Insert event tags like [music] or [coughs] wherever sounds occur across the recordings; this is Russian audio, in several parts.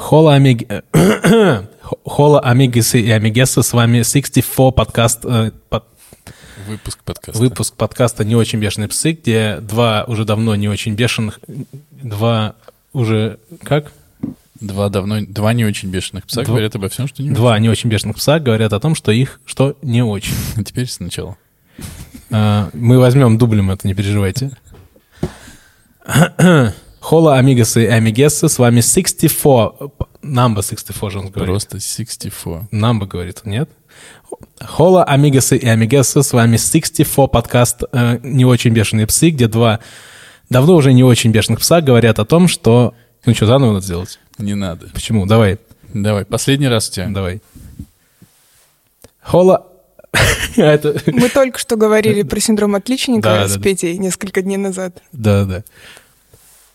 Хола, амиг... Хола, амигесы и амигесы, с вами 64 подкаст, э, под- Выпуск подкаста. выпуск подкаста «Не очень бешеные псы», где два уже давно не очень бешеных, два уже, как? Два давно, два не очень бешеных пса Два- говорят обо всем, что не Два не очень бешеных пса говорят о том, что их, что не очень. очень. [laughs] Теперь сначала. А, Мы возьмем дублем это, не переживайте. [coughs] [coughs] [coughs] Хола, амигасы и амигесы, с вами 64, number 64 же он говорит. Просто 64. Number говорит, нет? Хола, амигасы и амигесы, с вами 64 подкаст э, «Не очень бешеные псы», где два давно уже не очень бешеных пса говорят о том, что... Ну что, заново надо сделать? Не надо. Почему? Давай, Давай, последний раз у тебя. давай. Хола... [laughs] Это... Мы только что говорили [laughs] про синдром отличника Да, с да, да. Петей несколько дней назад. Да, да.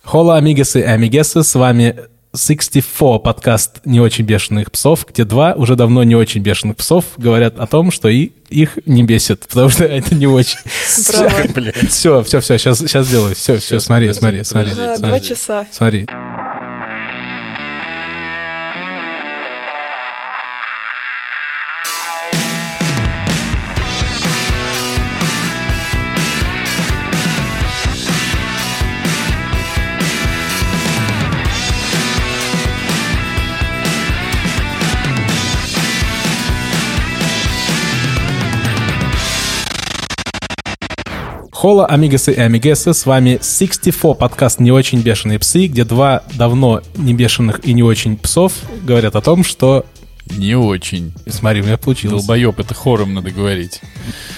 Хола, амигесы и амигесы, с вами 64 подкаст «Не очень бешеных псов», где два уже давно не очень бешеных псов говорят о том, что и, их не бесит, потому что это не очень. Все, все, все, сейчас, сейчас сделаю. Все, все, смотри, смотри, смотри. два часа. Смотри. Хола, амигасы и амигесы, с вами 64 подкаст «Не очень бешеные псы», где два давно не бешеных и не очень псов говорят о том, что... Не очень. Смотри, у меня получилось. Долбоеб, это хором надо говорить.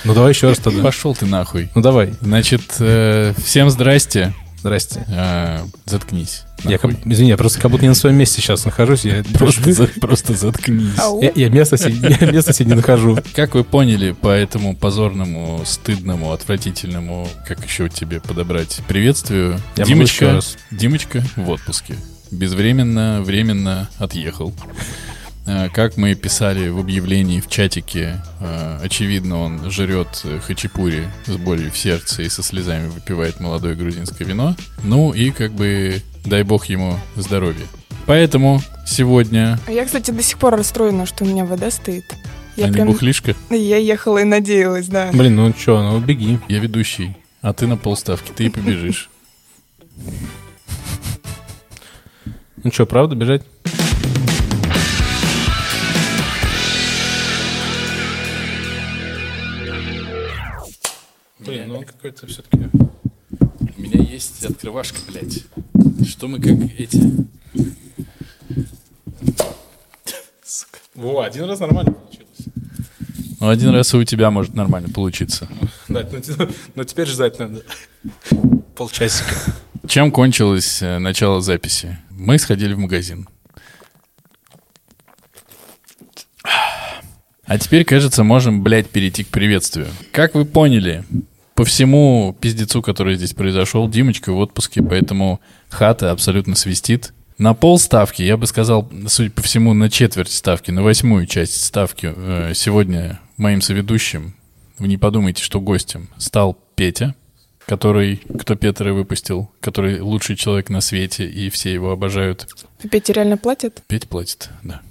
Ну давай еще раз тогда. Пошел ты нахуй. Ну давай. Значит, э, всем здрасте. Здрасте. Э, заткнись. Я, как- извини, я просто как будто не на своем месте сейчас нахожусь. Я Просто, за- просто заткнись. Я, я место, себе, я место себе не нахожу. Как вы поняли по этому позорному, стыдному, отвратительному, как еще тебе подобрать, приветствию, Я Димочка. Димочка в отпуске. Безвременно, временно отъехал. Э, Как мы писали в объявлении в чатике, э, очевидно, он жрет хачапури с болью в сердце и со слезами выпивает молодое грузинское вино. Ну и как бы дай бог ему здоровья. Поэтому сегодня... А Я, кстати, до сих пор расстроена, что у меня вода стоит. Я а не прям... бухлишка? Я ехала и надеялась, да. Блин, ну что, ну беги. Я ведущий, а ты на полставки, ты и побежишь. Ну что, правда бежать? Он какой-то все-таки... У меня есть открывашка, блядь. Что мы как эти... Сука. Во, один раз нормально получилось. Ну, один раз и у тебя может нормально получиться. Да, ну, те- ну теперь ждать надо. Полчасика. Чем кончилось э, начало записи? Мы сходили в магазин. А теперь, кажется, можем, блядь, перейти к приветствию. Как вы поняли, по всему пиздецу, который здесь произошел, Димочка в отпуске, поэтому хата абсолютно свистит. На пол ставки, я бы сказал, судя по всему, на четверть ставки, на восьмую часть ставки э, сегодня моим соведущим, вы не подумайте, что гостем, стал Петя, который, кто Петра выпустил, который лучший человек на свете, и все его обожают. Петя реально платит? Петя платит, да.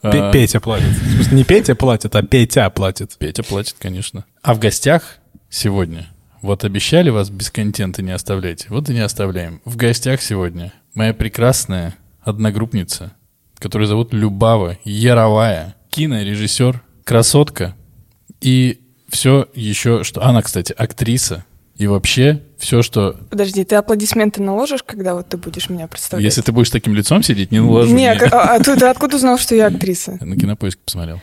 А, Петя платит. В смысле, не Петя платит, а Петя платит. Петя платит, конечно. А в гостях сегодня, вот обещали вас без контента не оставлять, вот и не оставляем. В гостях сегодня моя прекрасная одногруппница, которую зовут Любава Яровая, кинорежиссер, красотка и все еще, что... Она, кстати, актриса. И вообще все, что... Подожди, ты аплодисменты наложишь, когда вот ты будешь меня представлять? Если ты будешь таким лицом сидеть, не наложу. Не, Не. к- а, а ты, ты откуда узнал, что я актриса? На кинопоиске посмотрел.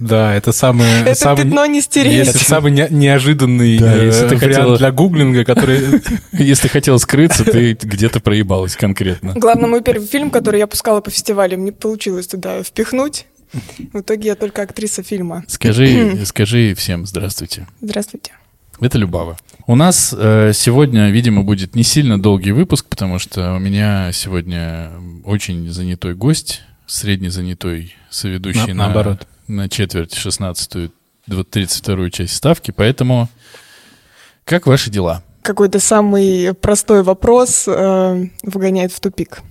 Да, это самое... Это самый, пятно не это стереть. самый не- неожиданный Да, э, если ты вариант хотела- для гуглинга, который... [laughs] Если хотел скрыться, ты где-то проебалась конкретно. Главное, мой первый фильм, который я пускала по фестивалям, не получилось туда впихнуть. В итоге я только актриса фильма. Скажи, [clears throat] скажи всем здравствуйте. Здравствуйте. Это Любава. У нас э, сегодня, видимо, будет не сильно долгий выпуск, потому что у меня сегодня очень занятой гость, средне занятой соведущий На- на, наоборот. На четверть 16 32 часть ставки, поэтому как ваши дела? Какой-то самый простой вопрос э, вгоняет в тупик.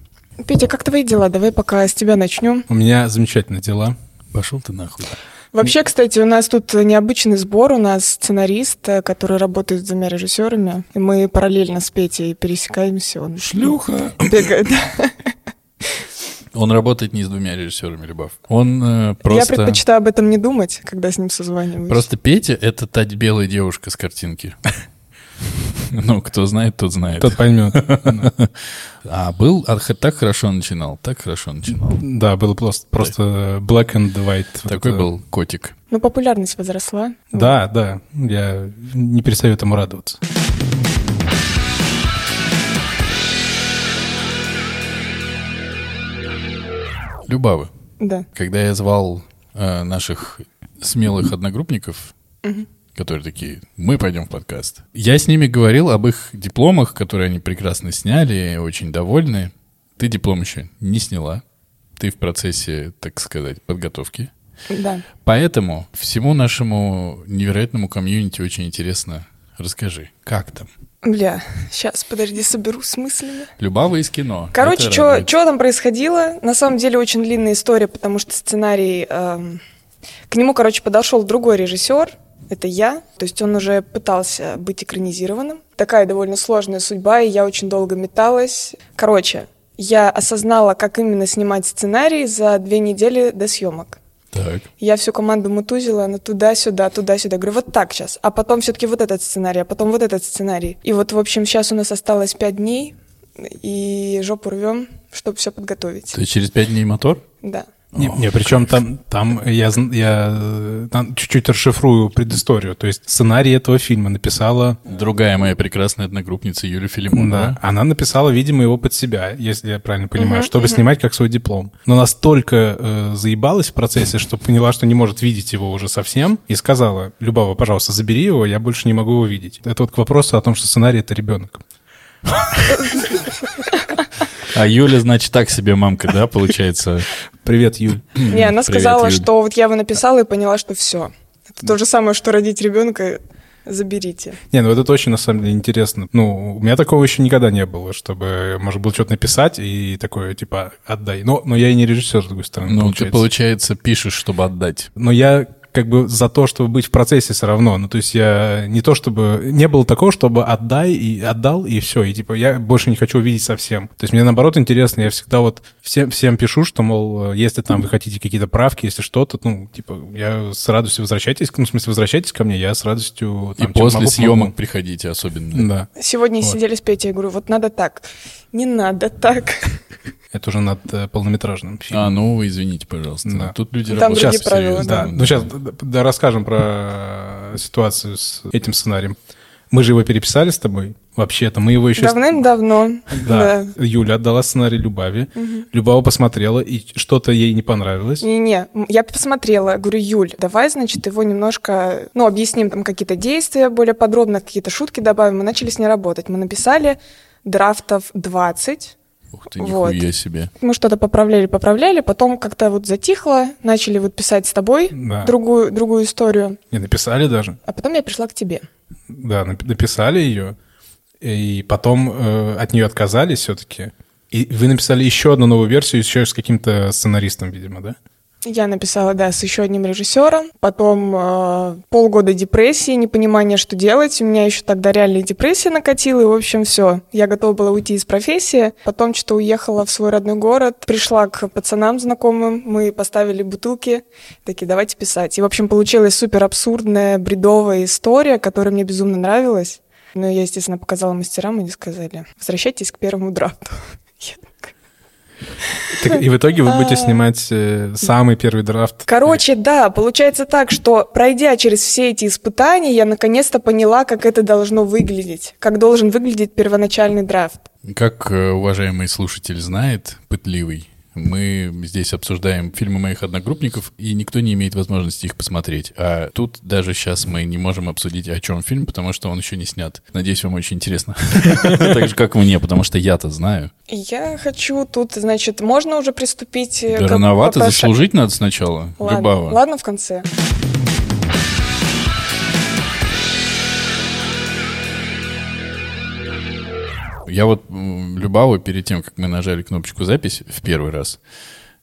Петя, как твои дела? Давай пока с тебя начнем. У меня замечательные дела. Пошел ты нахуй. Вообще, кстати, у нас тут необычный сбор. У нас сценарист, э, который работает с двумя режиссерами. И мы параллельно с Петей пересекаемся. Он Шлюха. бегает. [laughs] Он работает не с двумя режиссерами, Любав. Он э, Я просто... предпочитаю об этом не думать, когда с ним созваниваюсь. Просто Петя — это та белая девушка с картинки. [laughs] Ну, кто знает, тот знает. Тот поймет. [laughs] А был, а так хорошо начинал, так хорошо начинал. Да, было просто, просто black and white. Такой был котик. Ну, популярность возросла. Да, да. Я не перестаю этому радоваться. Любавы. Да. Когда я звал э, наших смелых одногруппников, которые такие, мы пойдем в подкаст. Я с ними говорил об их дипломах, которые они прекрасно сняли, очень довольны. Ты диплом еще не сняла. Ты в процессе, так сказать, подготовки. Да. Поэтому всему нашему невероятному комьюнити очень интересно. Расскажи, как там? Бля, сейчас, подожди, соберу с мыслями. Любава из кино. Короче, что там происходило? На самом деле очень длинная история, потому что сценарий... эм, к нему, короче, подошел другой режиссер, это я. То есть он уже пытался быть экранизированным. Такая довольно сложная судьба, и я очень долго металась. Короче, я осознала, как именно снимать сценарий за две недели до съемок. Так. Я всю команду мутузила, она туда-сюда, туда-сюда. Говорю, вот так сейчас. А потом все-таки вот этот сценарий, а потом вот этот сценарий. И вот, в общем, сейчас у нас осталось пять дней, и жопу рвем, чтобы все подготовить. То есть через пять дней мотор? Да. Не, не, причем там, там я, я там чуть-чуть расшифрую предысторию. То есть сценарий этого фильма написала... Другая моя прекрасная одногруппница Юлия Да, Филимонова. она написала, видимо, его под себя, если я правильно понимаю, чтобы снимать как свой диплом. Но настолько э, заебалась в процессе, что поняла, что не может видеть его уже совсем, и сказала, Любава, пожалуйста, забери его, я больше не могу его видеть. Это вот к вопросу о том, что сценарий — это ребенок. [laughs] А Юля, значит, так себе мамка, да, [laughs] получается? Привет, Юль. Не, она Привет, сказала, Юль. что вот я его написала и поняла, что все. Это то же самое, что родить ребенка, заберите. Не, ну это очень, на самом деле, интересно. Ну, у меня такого еще никогда не было, чтобы можно было что-то написать и такое, типа, отдай. Но, но я и не режиссер, с другой стороны, Ну, получается. ты, получается, пишешь, чтобы отдать. Но я как бы за то, чтобы быть в процессе все равно. Ну, то есть я не то, чтобы... Не было такого, чтобы отдай и отдал, и все. И типа я больше не хочу увидеть совсем. То есть мне наоборот интересно, я всегда вот всем, всем пишу, что, мол, если там вы хотите какие-то правки, если что-то, ну, типа, я с радостью возвращайтесь, ну, в смысле, возвращайтесь ко мне, я с радостью... И там, чем после могу, съемок помогу. приходите особенно. Да. Сегодня Вот. сидели с Петей, я говорю, вот надо так. Не надо так. Это уже над э, полнометражным фильмом. А, ну, извините, пожалуйста. Да. Тут люди Там работают другие правила, серьезно. Да, ну сейчас да, да, расскажем про ситуацию с этим сценарием. Мы же его переписали с тобой. Вообще-то мы его еще... Давным-давно. Да. Да. Юля отдала сценарий Любави. Любава посмотрела, и что-то ей не понравилось. Не-не, я посмотрела, говорю, Юль, давай, значит, его немножко, ну, объясним там какие-то действия более подробно, какие-то шутки добавим. Мы начали с ней работать. Мы написали драфтов 20. Ух ты, Вот. нихуя себе. Мы что-то поправляли, поправляли, потом как-то вот затихло, начали вот писать с тобой Да. другую, другую историю, Не написали даже. а потом я пришла к тебе. Да, нап- написали ее. И потом э, от нее отказались все-таки. И вы написали еще одну новую версию, еще с каким-то сценаристом, видимо, да? Я написала, да, с еще одним режиссером. Потом э, полгода депрессии, непонимания, что делать. У меня еще тогда реальная депрессия накатила, и, в общем, все. Я готова была уйти из профессии. Потом что-то уехала в свой родной город, пришла к пацанам знакомым, мы поставили бутылки, такие, давайте писать. И, в общем, получилась супер абсурдная, бредовая история, которая мне безумно нравилась. Но я, естественно, показала мастерам, и они сказали, возвращайтесь к первому драфту. [laughs] Я такая, Так, и в итоге вы будете снимать э, самый первый драфт. Короче, да, получается так, что пройдя через все эти испытания, я наконец-то поняла, как это должно выглядеть, как должен выглядеть первоначальный драфт. Как э, уважаемый слушатель знает, пытливый, мы здесь обсуждаем фильмы моих одногруппников, и никто не имеет возможности их посмотреть. А тут даже сейчас мы не можем обсудить, о чем фильм, потому что он еще не снят. Надеюсь, вам очень интересно. [laughs] Так же, как мне, потому что я-то знаю. Я хочу тут, значит, можно уже приступить э, Да рановато, заслужить надо сначала. Ладно, в конце. Я вот м, Любаву перед тем, как мы нажали кнопочку запись в первый раз,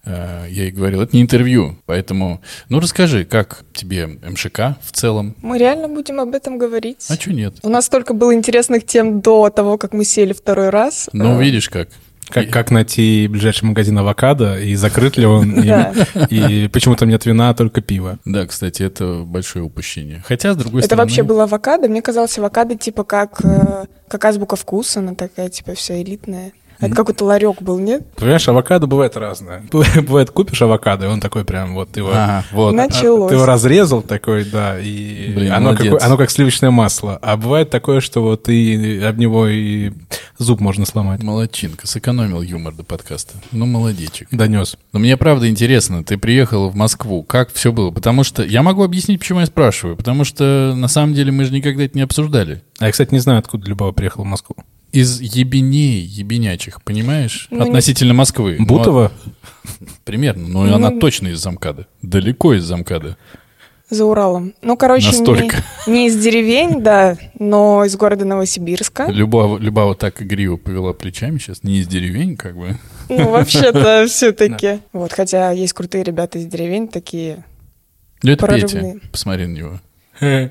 э, я ей говорил, это не интервью, поэтому, ну расскажи, как тебе МШК в целом? Мы реально будем об этом говорить. А что нет? У нас столько было интересных тем до того, как мы сели второй раз. Ну, Э, видишь как. Как, как найти ближайший магазин авокадо, и закрыт ли он, [laughs] и, Да. и почему там нет вина, а только пиво. Да, кстати, это большое упущение. Хотя, с другой Это стороны... вообще было авокадо. Мне казалось, авокадо типа как, э, как азбука вкуса, она такая типа вся элитная. А Это какой-то ларек был, нет? Понимаешь, авокадо бывает разное. [laughs] Бывает, купишь авокадо, и он такой прям вот его, Ага, вот. А, Началось. ты его разрезал такой, да, и Блин, оно, молодец. какое- оно как сливочное масло. А бывает такое, что вот и об него и зуб можно сломать. Молодчинка, сэкономил юмор до подкаста. Ну, молодечек. Донес. Но мне правда интересно, ты приехал в Москву, как все было? Потому что я могу объяснить, почему я спрашиваю. Потому что на самом деле мы же никогда это не обсуждали. А я, кстати, не знаю, откуда Любава приехала в Москву. Из ебеней, ебенячих, понимаешь? Ну, не- Относительно Москвы. Ну, Бутова? а- примерно. Но Ну, она точно из замкада. Далеко из замкада. За Уралом. Ну, короче, не, Настолько. не из деревень, да, но из города Новосибирска. Любава, Любава так игриво повела плечами сейчас. Не из деревень, как бы. Ну, вообще-то [laughs] все-таки. Вот, хотя есть крутые ребята из деревень, такие. Ну, это Прорывные. Петя. Посмотри на него. [laughs]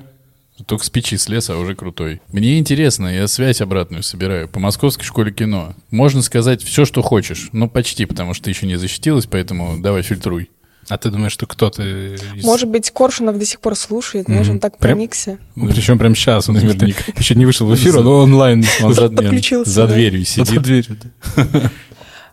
Только с печи слез, а уже крутой. Мне интересно, я связь обратную собираю. По Московской школе кино. Можно сказать все, что хочешь. Ну, почти, потому что ты еще не защитилась, поэтому давай фильтруй. А ты думаешь, что кто-то из... Может быть, Коршунов до сих пор слушает, знаешь, он так Прям- проникся. Ну, Причем прям сейчас. Он Наверняка. [laughs] еще не вышел в эфир, но онлайн. за, подключился, за дверью За сидит. дверью, да. [laughs]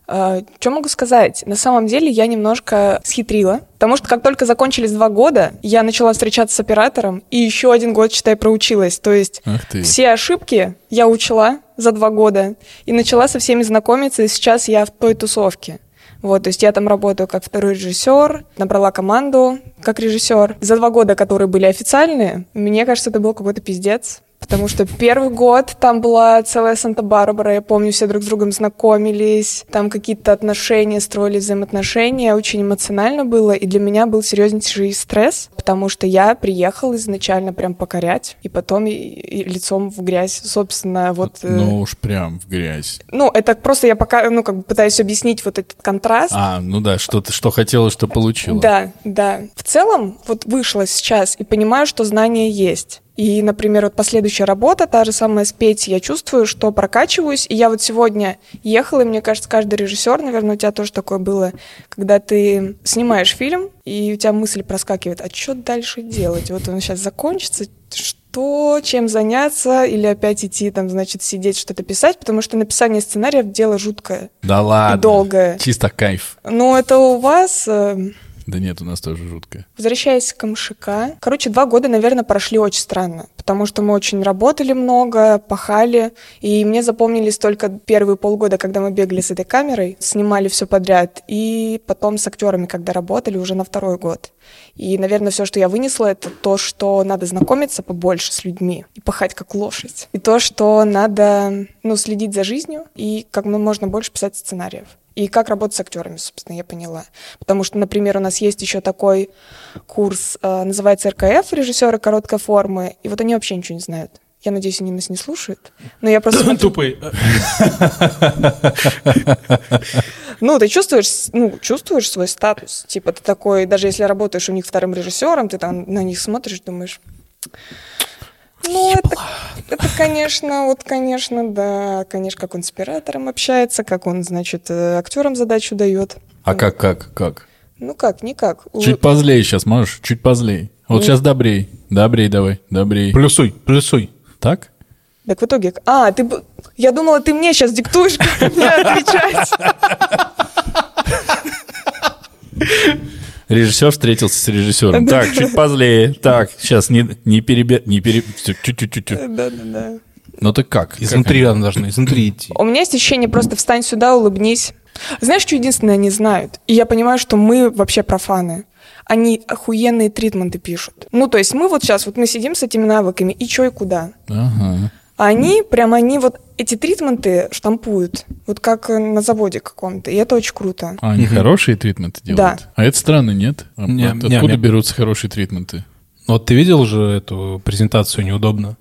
что могу сказать? На самом деле я немножко схитрила, потому что как только закончились два года, я начала встречаться с оператором, и еще один год, считай, проучилась. То есть все ошибки я учла за два года и начала со всеми знакомиться, и сейчас я в той тусовке. Вот, то есть я там работаю как второй режиссер, набрала команду как режиссер. За два года, которые были официальные, мне кажется, это был какой-то пиздец. Потому что первый год там была целая Санта-Барбара, я помню, все друг с другом знакомились, там какие-то отношения, строили взаимоотношения, очень эмоционально было, и для меня был серьезнейший стресс, потому что я приехал изначально прям покорять, и потом и, и лицом в грязь, собственно, вот... э, Ну уж прям в грязь. ну, это просто я пока, ну, как бы пытаюсь объяснить вот этот контраст. А, ну да, что ты что хотела, что получила. Да, да. В целом, вот вышла сейчас и понимаю, что знания есть. И, например, вот последующая работа, та же самая с Петей, я чувствую, что прокачиваюсь. И я вот сегодня ехала, и мне кажется, каждый режиссер, наверное, у тебя тоже такое было, когда ты снимаешь фильм, и у тебя мысль проскакивает, а что дальше делать? Вот он сейчас закончится, что, чем заняться, или опять идти там, значит, сидеть, что-то писать, потому что написание сценариев дело жуткое. Да ладно. долгое. Чисто кайф. Ну, это у вас... Да нет, у нас тоже жутко. Возвращаясь к МШК, короче, два года, наверное, прошли очень странно, потому что мы очень работали много, пахали, и мне запомнились только первые полгода, когда мы бегали с этой камерой, снимали все подряд, и потом с актерами, когда работали уже на второй год. И, наверное, все, что я вынесла, это то, что надо знакомиться побольше с людьми и пахать как лошадь. И то, что надо, ну, следить за жизнью и как можно больше писать сценариев. И как работать с актерами, собственно, я поняла. Потому что, например, у нас есть еще такой курс, э, называется РКФ, режиссеры короткой формы, и вот они вообще ничего не знают. Я надеюсь, они нас не слушают. Но я просто [coughs] смотрю- Тупый. Ну, ты чувствуешь, ну, чувствуешь свой статус. Типа ты такой, даже если работаешь у них вторым режиссером, ты там на них смотришь, думаешь... Ну, это, это, конечно, вот, конечно, да, конечно, как он с оператором общается, как он, значит, э, актерам задачу дает. А как, как, как? Ну как, никак. Чуть позлей сейчас, можешь? Чуть позлей. Вот Не- сейчас добрей. Добрей давай, добрей. Плюсуй, плюсуй. Так? Так в итоге... А, ты... Я думала, ты мне сейчас диктуешь, как мне отвечать. [laughs] Режиссер встретился с режиссером. Так, чуть позлее. Так, сейчас не, не перебе... Не пере... Чуть-чуть-чуть. Да-да-да. Ну так как? Изнутри она должна, изнутри идти. У меня есть ощущение просто встань сюда, улыбнись. Знаешь, что единственное они знают? И я понимаю, что мы вообще профаны. Они охуенные тритменты пишут. Ну, то есть мы вот сейчас, вот мы сидим с этими навыками, и чё, и куда. Ага. А они, прям они вот эти тритменты штампуют, вот как э, на заводе каком-то, и это очень круто. А они хорошие тритменты делают? Да. А это странно, нет? А Не, от- не, Откуда мне- берутся хорошие тритменты? Вот ты видел же эту презентацию неудобно?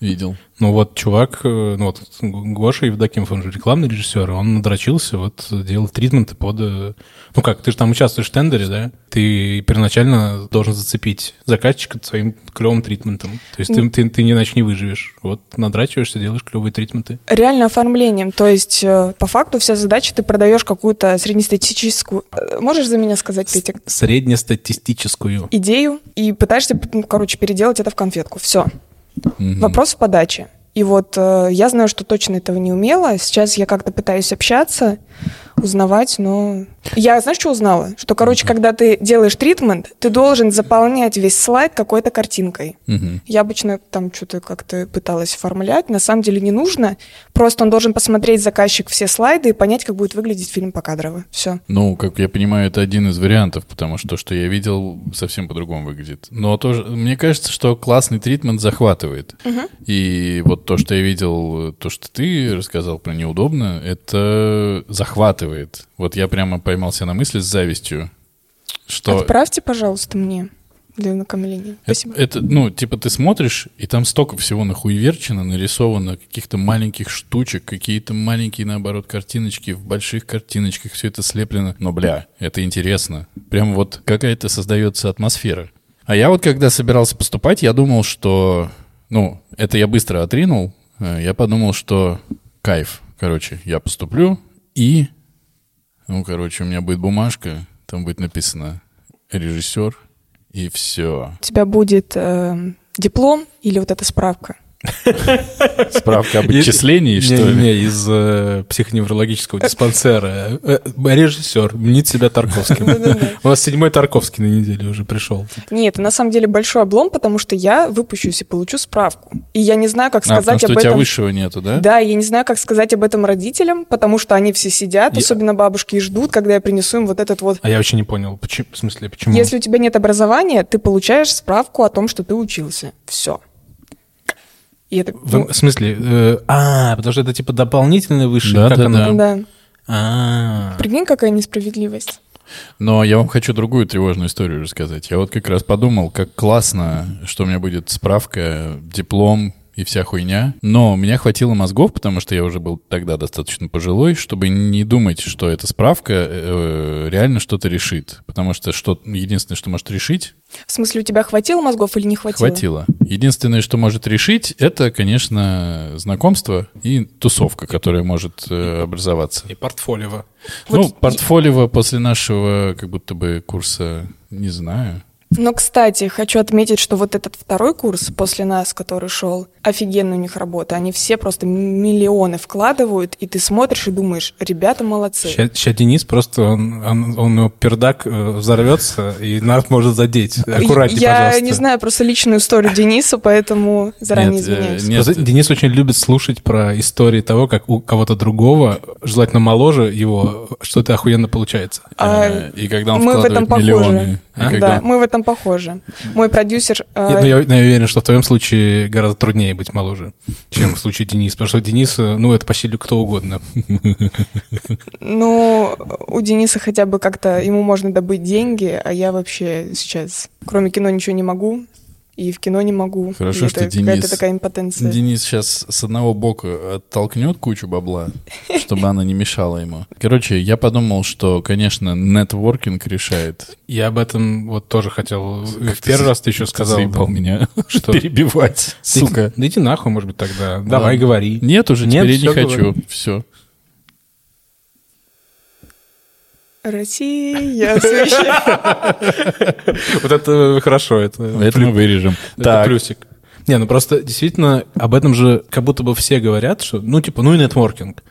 Видел. Ну вот чувак, э, ну вот Гоша Евдокимов, он же рекламный режиссер, он надрочился, вот делал тритменты под... э, Ну как, ты же там участвуешь в тендере, да? Ты первоначально должен зацепить заказчика своим клевым тритментом. То есть ты, ты, ты иначе не выживешь. Вот надрачиваешься, делаешь клевые тритменты. Реально оформлением. То есть, э, по факту, вся задача, ты продаешь какую-то среднестатистическую... Можешь за меня сказать, Петя? Среднестатистическую. Идею и пытаешься, ну, короче, переделать это в конфетку. Все. Мгм. Вопрос в подаче. И вот э, я знаю, что точно этого не умела. Сейчас я как-то пытаюсь общаться, узнавать, но... Я, знаешь, что узнала? Что, короче, когда ты делаешь тритмент, ты должен заполнять весь слайд какой-то картинкой. Мгм. Я обычно там что-то как-то пыталась оформлять. На самом деле не нужно. Просто он должен посмотреть заказчик все слайды и понять, как будет выглядеть фильм покадрово. Все. Ну, как я понимаю, это один из вариантов, потому что то, что я видел, совсем по-другому выглядит. Но тоже, мне кажется, что классный тритмент захватывает. И вот то, что я видел, то, что ты рассказал про неудобно, это захватывает. Вот я прямо поймался на мысли с завистью, что... Отправьте, пожалуйста, мне для ознакомления. Это, Спасибо. это, ну, типа ты смотришь, и там столько всего нахуеверчено, нарисовано, каких-то маленьких штучек, какие-то маленькие, наоборот, картиночки, в больших картиночках все это слеплено. Но, бля, это интересно. Прям вот какая-то создается атмосфера. А я вот, когда собирался поступать, я думал, что... Ну, это я быстро отринул. Э, Я подумал, что кайф. Короче, я поступлю, и... Ну, короче, у меня будет бумажка, там будет написано режиссер, и все. У тебя будет э, диплом или вот эта справка? Справка об отчислении, что ли? Не, из э, психоневрологического диспансера. Э, э, режиссер, мнит себя Тарковским. У вас седьмой Тарковский на неделе уже пришел. Нет, это на самом деле большой облом, потому что я выпущусь и получу справку. И я не знаю, как А, сказать об у тебя этом. высшего нету, да? Да, я не знаю, как сказать об этом родителям, потому что они все сидят, Я- особенно бабушки, и ждут, когда я принесу им вот этот вот. А я вообще не понял, почему, в смысле, почему? Если у тебя нет образования, ты получаешь справку о том, что ты учился. Все. И это... В, ну, в смысле, э, а, потому что это типа дополнительное высшее, Да, как да, оно? да. да. А, Прикинь, какая несправедливость. Но я вам хочу другую тревожную историю рассказать. Я вот как раз подумал, как классно, что у меня будет справка, диплом и вся хуйня. Но у меня хватило мозгов, потому что я уже был тогда достаточно пожилой, чтобы не думать, что эта справка э, реально что-то решит. Потому что что, единственное, что может решить, В смысле, у тебя хватило мозгов или не хватило? хватило. Единственное, что может решить, это, конечно, знакомство и тусовка, которая может э, образоваться. и портфолио. Вот ну, и- портфолио после нашего, как будто бы, курса, не знаю. Но, кстати, хочу отметить, что вот этот второй курс после нас, который шел, офигенно у них работа. Они все просто миллионы вкладывают, и ты смотришь и думаешь, ребята молодцы. Сейчас Денис просто, он, он, он его пердак э, взорвется, и нас может задеть. Аккуратнее, Я пожалуйста. не знаю просто личную историю Дениса, поэтому заранее Нет, э, извиняюсь. нет. Денис очень любит слушать про истории того, как у кого-то другого, желательно моложе его, что-то охуенно получается. А, Э, и когда он мы в вкладывает этом похожи. миллионы. А? когда Да, мы в этом похожи. Мой продюсер... э, Я, ну, я- я уверен, что в твоем случае гораздо труднее быть моложе, чем в случае Дениса. Потому что Денис, э, ну, это по силе кто угодно. Ну, у Дениса хотя бы как-то ему можно добыть деньги, а я вообще сейчас, кроме кино, ничего не могу. И в кино не могу. Хорошо, И что это Денис- какая-то такая импотенция. Денис сейчас с одного бока оттолкнет кучу бабла, чтобы она не мешала ему. Короче, я подумал, что, конечно, нетворкинг решает. Я об этом вот тоже хотел... В первый раз ты еще Ты сказал. да. меня [laughs] Что? перебивать, сука. Да иди нахуй, может быть, тогда. Давай, говори. Нет, уже Нет, теперь я не хочу. Все. Россия. Вот это хорошо, это... Это мы вырежем. Это плюсик. Не, ну просто действительно об этом же как будто бы все говорят, что, ну, типа, ну и нетворкинг.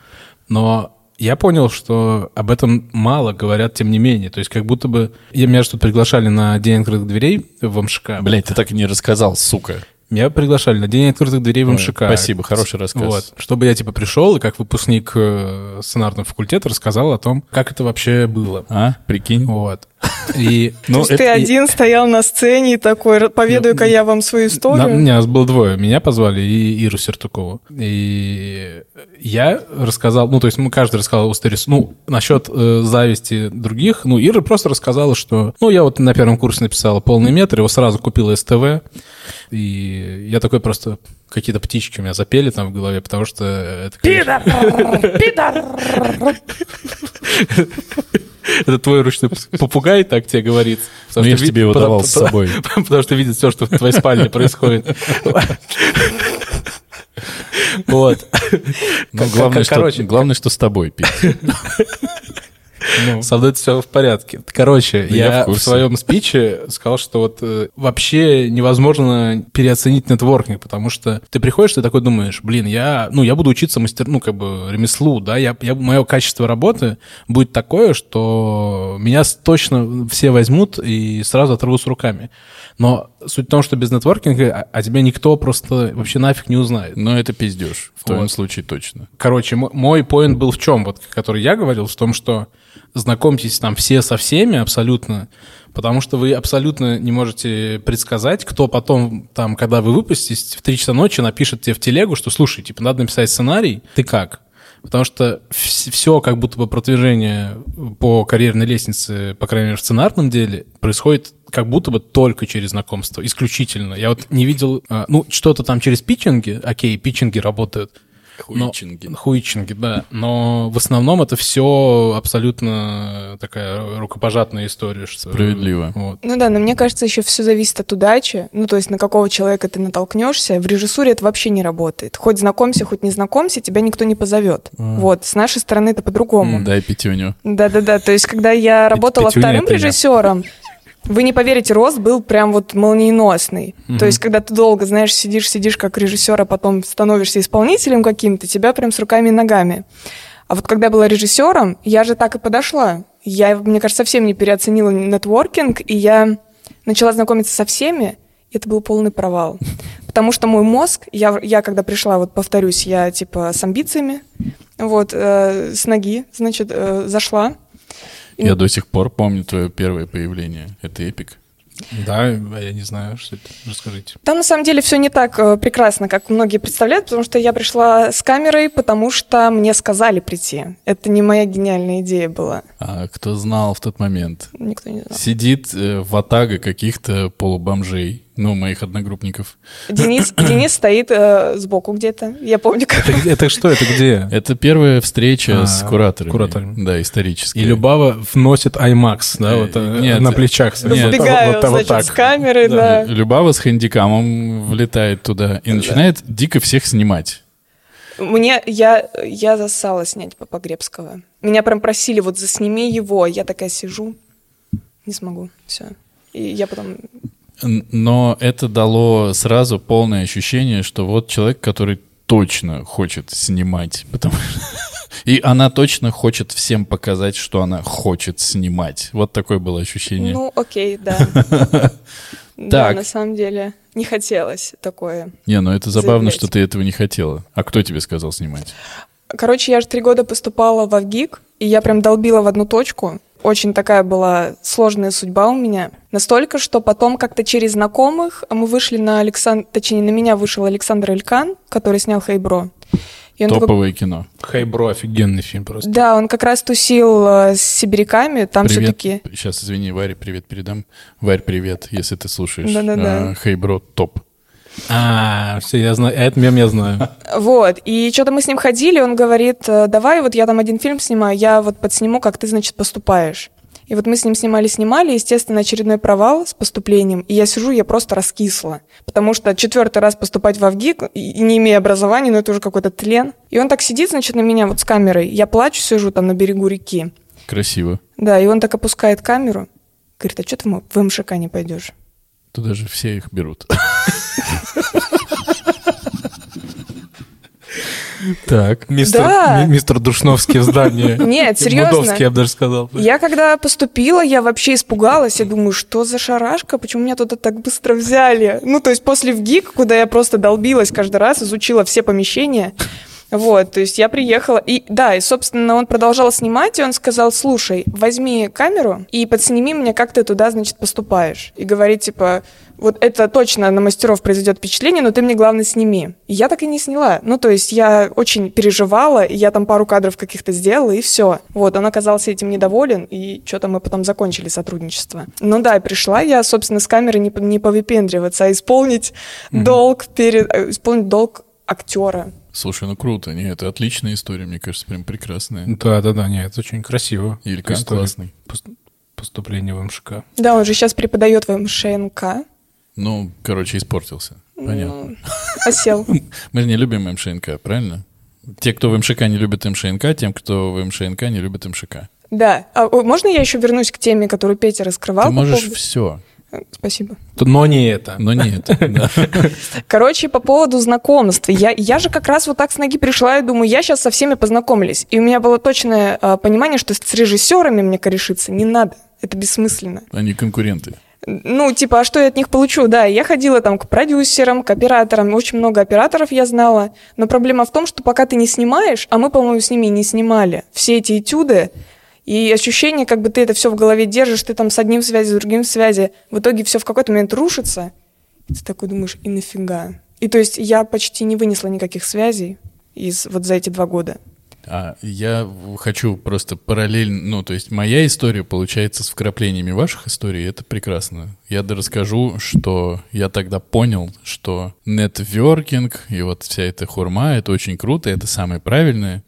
Но я понял, что об этом мало говорят, тем не менее. То есть как будто бы... Я, меня же тут приглашали на День открытых дверей в МШК. блядь, ты так и не рассказал, сука. Меня приглашали на День открытых дверей в МШК. спасибо, хороший рассказ. Вот. Чтобы я, типа, пришел и как выпускник э, сценарного факультета рассказал о том, как это вообще было. А, прикинь. Вот. И, Ну, То есть ты это- один стоял на сцене и такой, поведаю-ка я вам свою На- историю. не, нас было двое. Меня позвали и Иру Сертукову. И я рассказал, ну, то есть мы каждый рассказал историю. Ну, насчет э, зависти других, ну, Ира просто рассказала, что, ну, я вот на первом курсе написала полный метр, его сразу купила СТВ, и я такой просто какие-то птички у меня запели там в голове, потому что это, конечно, [laughs] это твой ручной попугай так тебе говорит. Ну, я тебе его давал с собой. [laughs] Потому что видит все, что в твоей спальне происходит. Вот. [laughs] Ну, главное, что, главное, что с тобой, Пить. [laughs] Ну, Со мной все в порядке. Короче, Да я я, в своем спиче сказал, что вот э, вообще невозможно переоценить нетворкинг, потому что ты приходишь, ты такой думаешь, блин, я, ну, я буду учиться мастер, ну, как бы ремеслу, да, я, я, мое качество работы будет такое, что меня точно все возьмут и сразу оторвут с руками. Но суть в том, что без нетворкинга о, о тебе никто просто вообще нафиг не узнает. Но это пиздеж. В твоем Вот. случае точно. Короче, мо- мой поинт был в чем, вот, который я говорил, в том, что знакомьтесь там все со всеми абсолютно, потому что вы абсолютно не можете предсказать, кто потом, там, когда вы выпуститесь, в 3 часа ночи напишет тебе в телегу, что, слушай, типа, надо написать сценарий, ты как? Потому что все как будто бы продвижение по карьерной лестнице, по крайней мере, в сценарном деле, происходит как будто бы только через знакомство, исключительно. Я вот не видел, а, ну, что-то там через питчинги, окей, питчинги работают, но- Хуичинги. Хуичинги, да. Но в основном это все абсолютно такая рукопожатная история. Что... Справедливо. Вот. Ну да, но мне кажется, еще все зависит от удачи. Ну, то есть на какого человека ты натолкнешься. В режиссуре это вообще не работает. Хоть знакомься, хоть не знакомься, тебя никто не позовет. Вот, с нашей стороны это по-другому. Дай пятюню. Да-да-да, то есть когда я работала пятюня вторым режиссером, вы не поверите, рост был прям вот молниеносный. То есть когда ты долго, знаешь, сидишь, сидишь как режиссер, а потом становишься исполнителем каким-то, тебя прям с руками и ногами. А вот когда я была режиссером, я же так и подошла. Я, мне кажется, совсем не переоценила нетворкинг, и я начала знакомиться со всеми, и это был полный провал. Потому что мой мозг, я, я когда пришла, вот повторюсь, я типа с амбициями, вот, э, с ноги, значит, э, зашла. Я до сих пор помню твое первое появление. Это эпик. Да, я не знаю, что это. Расскажите. Там на самом деле все не так э, прекрасно, как многие представляют, потому что я пришла с камерой, потому что мне сказали прийти. Это не моя гениальная идея была. А кто знал в тот момент? Никто не знал. Сидит э, ватага каких-то полубомжей, ну, моих одногруппников. Денис, [clears throat] Денис стоит э, сбоку где-то. Я помню, как... Это, это что, это где? Это первая встреча А, с кураторами. кураторами. Да, историческая. И Любава вносит IMAX, да, Э, вот э, нет, на плечах. нет. Вот- Сбегаю, вот- вот значит, так. с камеры, да. Любава с хэндикамом влетает туда и начинает дико всех снимать. Мне, я, я засала снять Погребского. Меня прям просили, вот засними его. Я такая сижу, не смогу, все. И я потом... Но это дало сразу полное ощущение, что вот человек, который точно хочет снимать, потому что... [laughs] И она точно хочет всем показать, что она хочет снимать. Вот такое было ощущение. Ну, окей, да. [laughs] Да, на самом деле не хотелось такое. Не, ну это забавно, что ты этого не хотела. А кто тебе сказал снимать? Короче, я же три года поступала в Авгик, и я прям долбила в одну точку. Очень такая была сложная судьба у меня. Настолько, что потом как-то через знакомых мы вышли на Александр... Точнее, на меня вышел Александр Элькан, который снял «Хейбро». И он такой- Топовое кино. Хей, бро, офигенный фильм просто. Да, он как раз тусил э, с сибиряками, там Привет. все-таки... Сейчас, извини, Варе привет передам. Варь, привет, если ты слушаешь. Да-да-да. А, Хей, бро, топ. А, все, я знаю, этот мем я знаю. Вот, и что-то мы с ним ходили, он говорит, э, давай, вот я там один фильм снимаю, я вот подсниму, как ты, значит, поступаешь. И вот мы с ним снимали-снимали, естественно, очередной провал с поступлением, и я сижу, я просто раскисла, потому что четвертый раз поступать в и не имея образования, ну это уже какой-то тлен. И он так сидит, значит, на меня вот с камерой, я плачу, сижу там на берегу реки, Красиво. да, и он так опускает камеру, говорит, а что ты в МШК не пойдешь? Туда же все их берут. Так. Мистер, Да. ми- мистер Душновский в здании. Нет, серьезно. Будовский, я бы даже сказал. Я когда поступила, я вообще испугалась. Я думаю, что за шарашка? Почему меня туда так быстро взяли? Ну, то есть после ВГИК, куда я просто долбилась каждый раз, изучила все помещения, Вот, то есть я приехала, и да, и, собственно, он продолжал снимать, и он сказал, слушай, возьми камеру и подсними меня, как ты туда, значит, поступаешь. И говорит, типа, вот это точно на мастеров произойдет впечатление, но ты мне, главное, сними. И я так и не сняла. Ну, то есть я очень переживала, и я там пару кадров каких-то сделала, и все. Вот, он оказался этим недоволен, и что-то мы потом закончили сотрудничество. Ну да, пришла я, собственно, с камеры не, не повыпендриваться, а исполнить mm-hmm. долг перед... Э, исполнить долг актера. Слушай, ну круто, не, это отличная история, мне кажется, прям прекрасная. Да, да, да, нет, это очень красиво. Илька классный. Поступление в МШК. Да, он же сейчас преподает в МШНК. Ну, короче, испортился. Понятно. осел. [laughs] Мы же не любим МШНК, правильно? Те, кто в МШК не любит МШНК, тем, кто в МШНК не любит МШК. Да. А можно я еще вернусь к теме, которую Петя раскрывал? Ты можешь поводу... все. Спасибо. Но не это. Но не это, [laughs] да. Короче, по поводу знакомств. Я, я же как раз вот так с ноги пришла и думаю, я сейчас со всеми познакомлюсь. И у меня было точное а, понимание, что с режиссерами мне корешиться не надо. Это бессмысленно. Они конкуренты. Ну, типа, а что я от них получу? Да, я ходила там к продюсерам, к операторам, очень много операторов я знала. Но проблема в том, что пока ты не снимаешь, а мы, по-моему, с ними не снимали, все эти этюды, и ощущение, как бы ты это все в голове держишь, ты там с одним в связи, с другим в связи, в итоге все в какой-то момент рушится, и ты такой думаешь, и нафига? И то есть я почти не вынесла никаких связей из вот за эти два года. А я хочу просто параллельно, ну, то есть моя история получается с вкраплениями ваших историй, это прекрасно. Я расскажу, что я тогда понял, что нетворкинг и вот вся эта хурма, это очень круто, это самое правильное.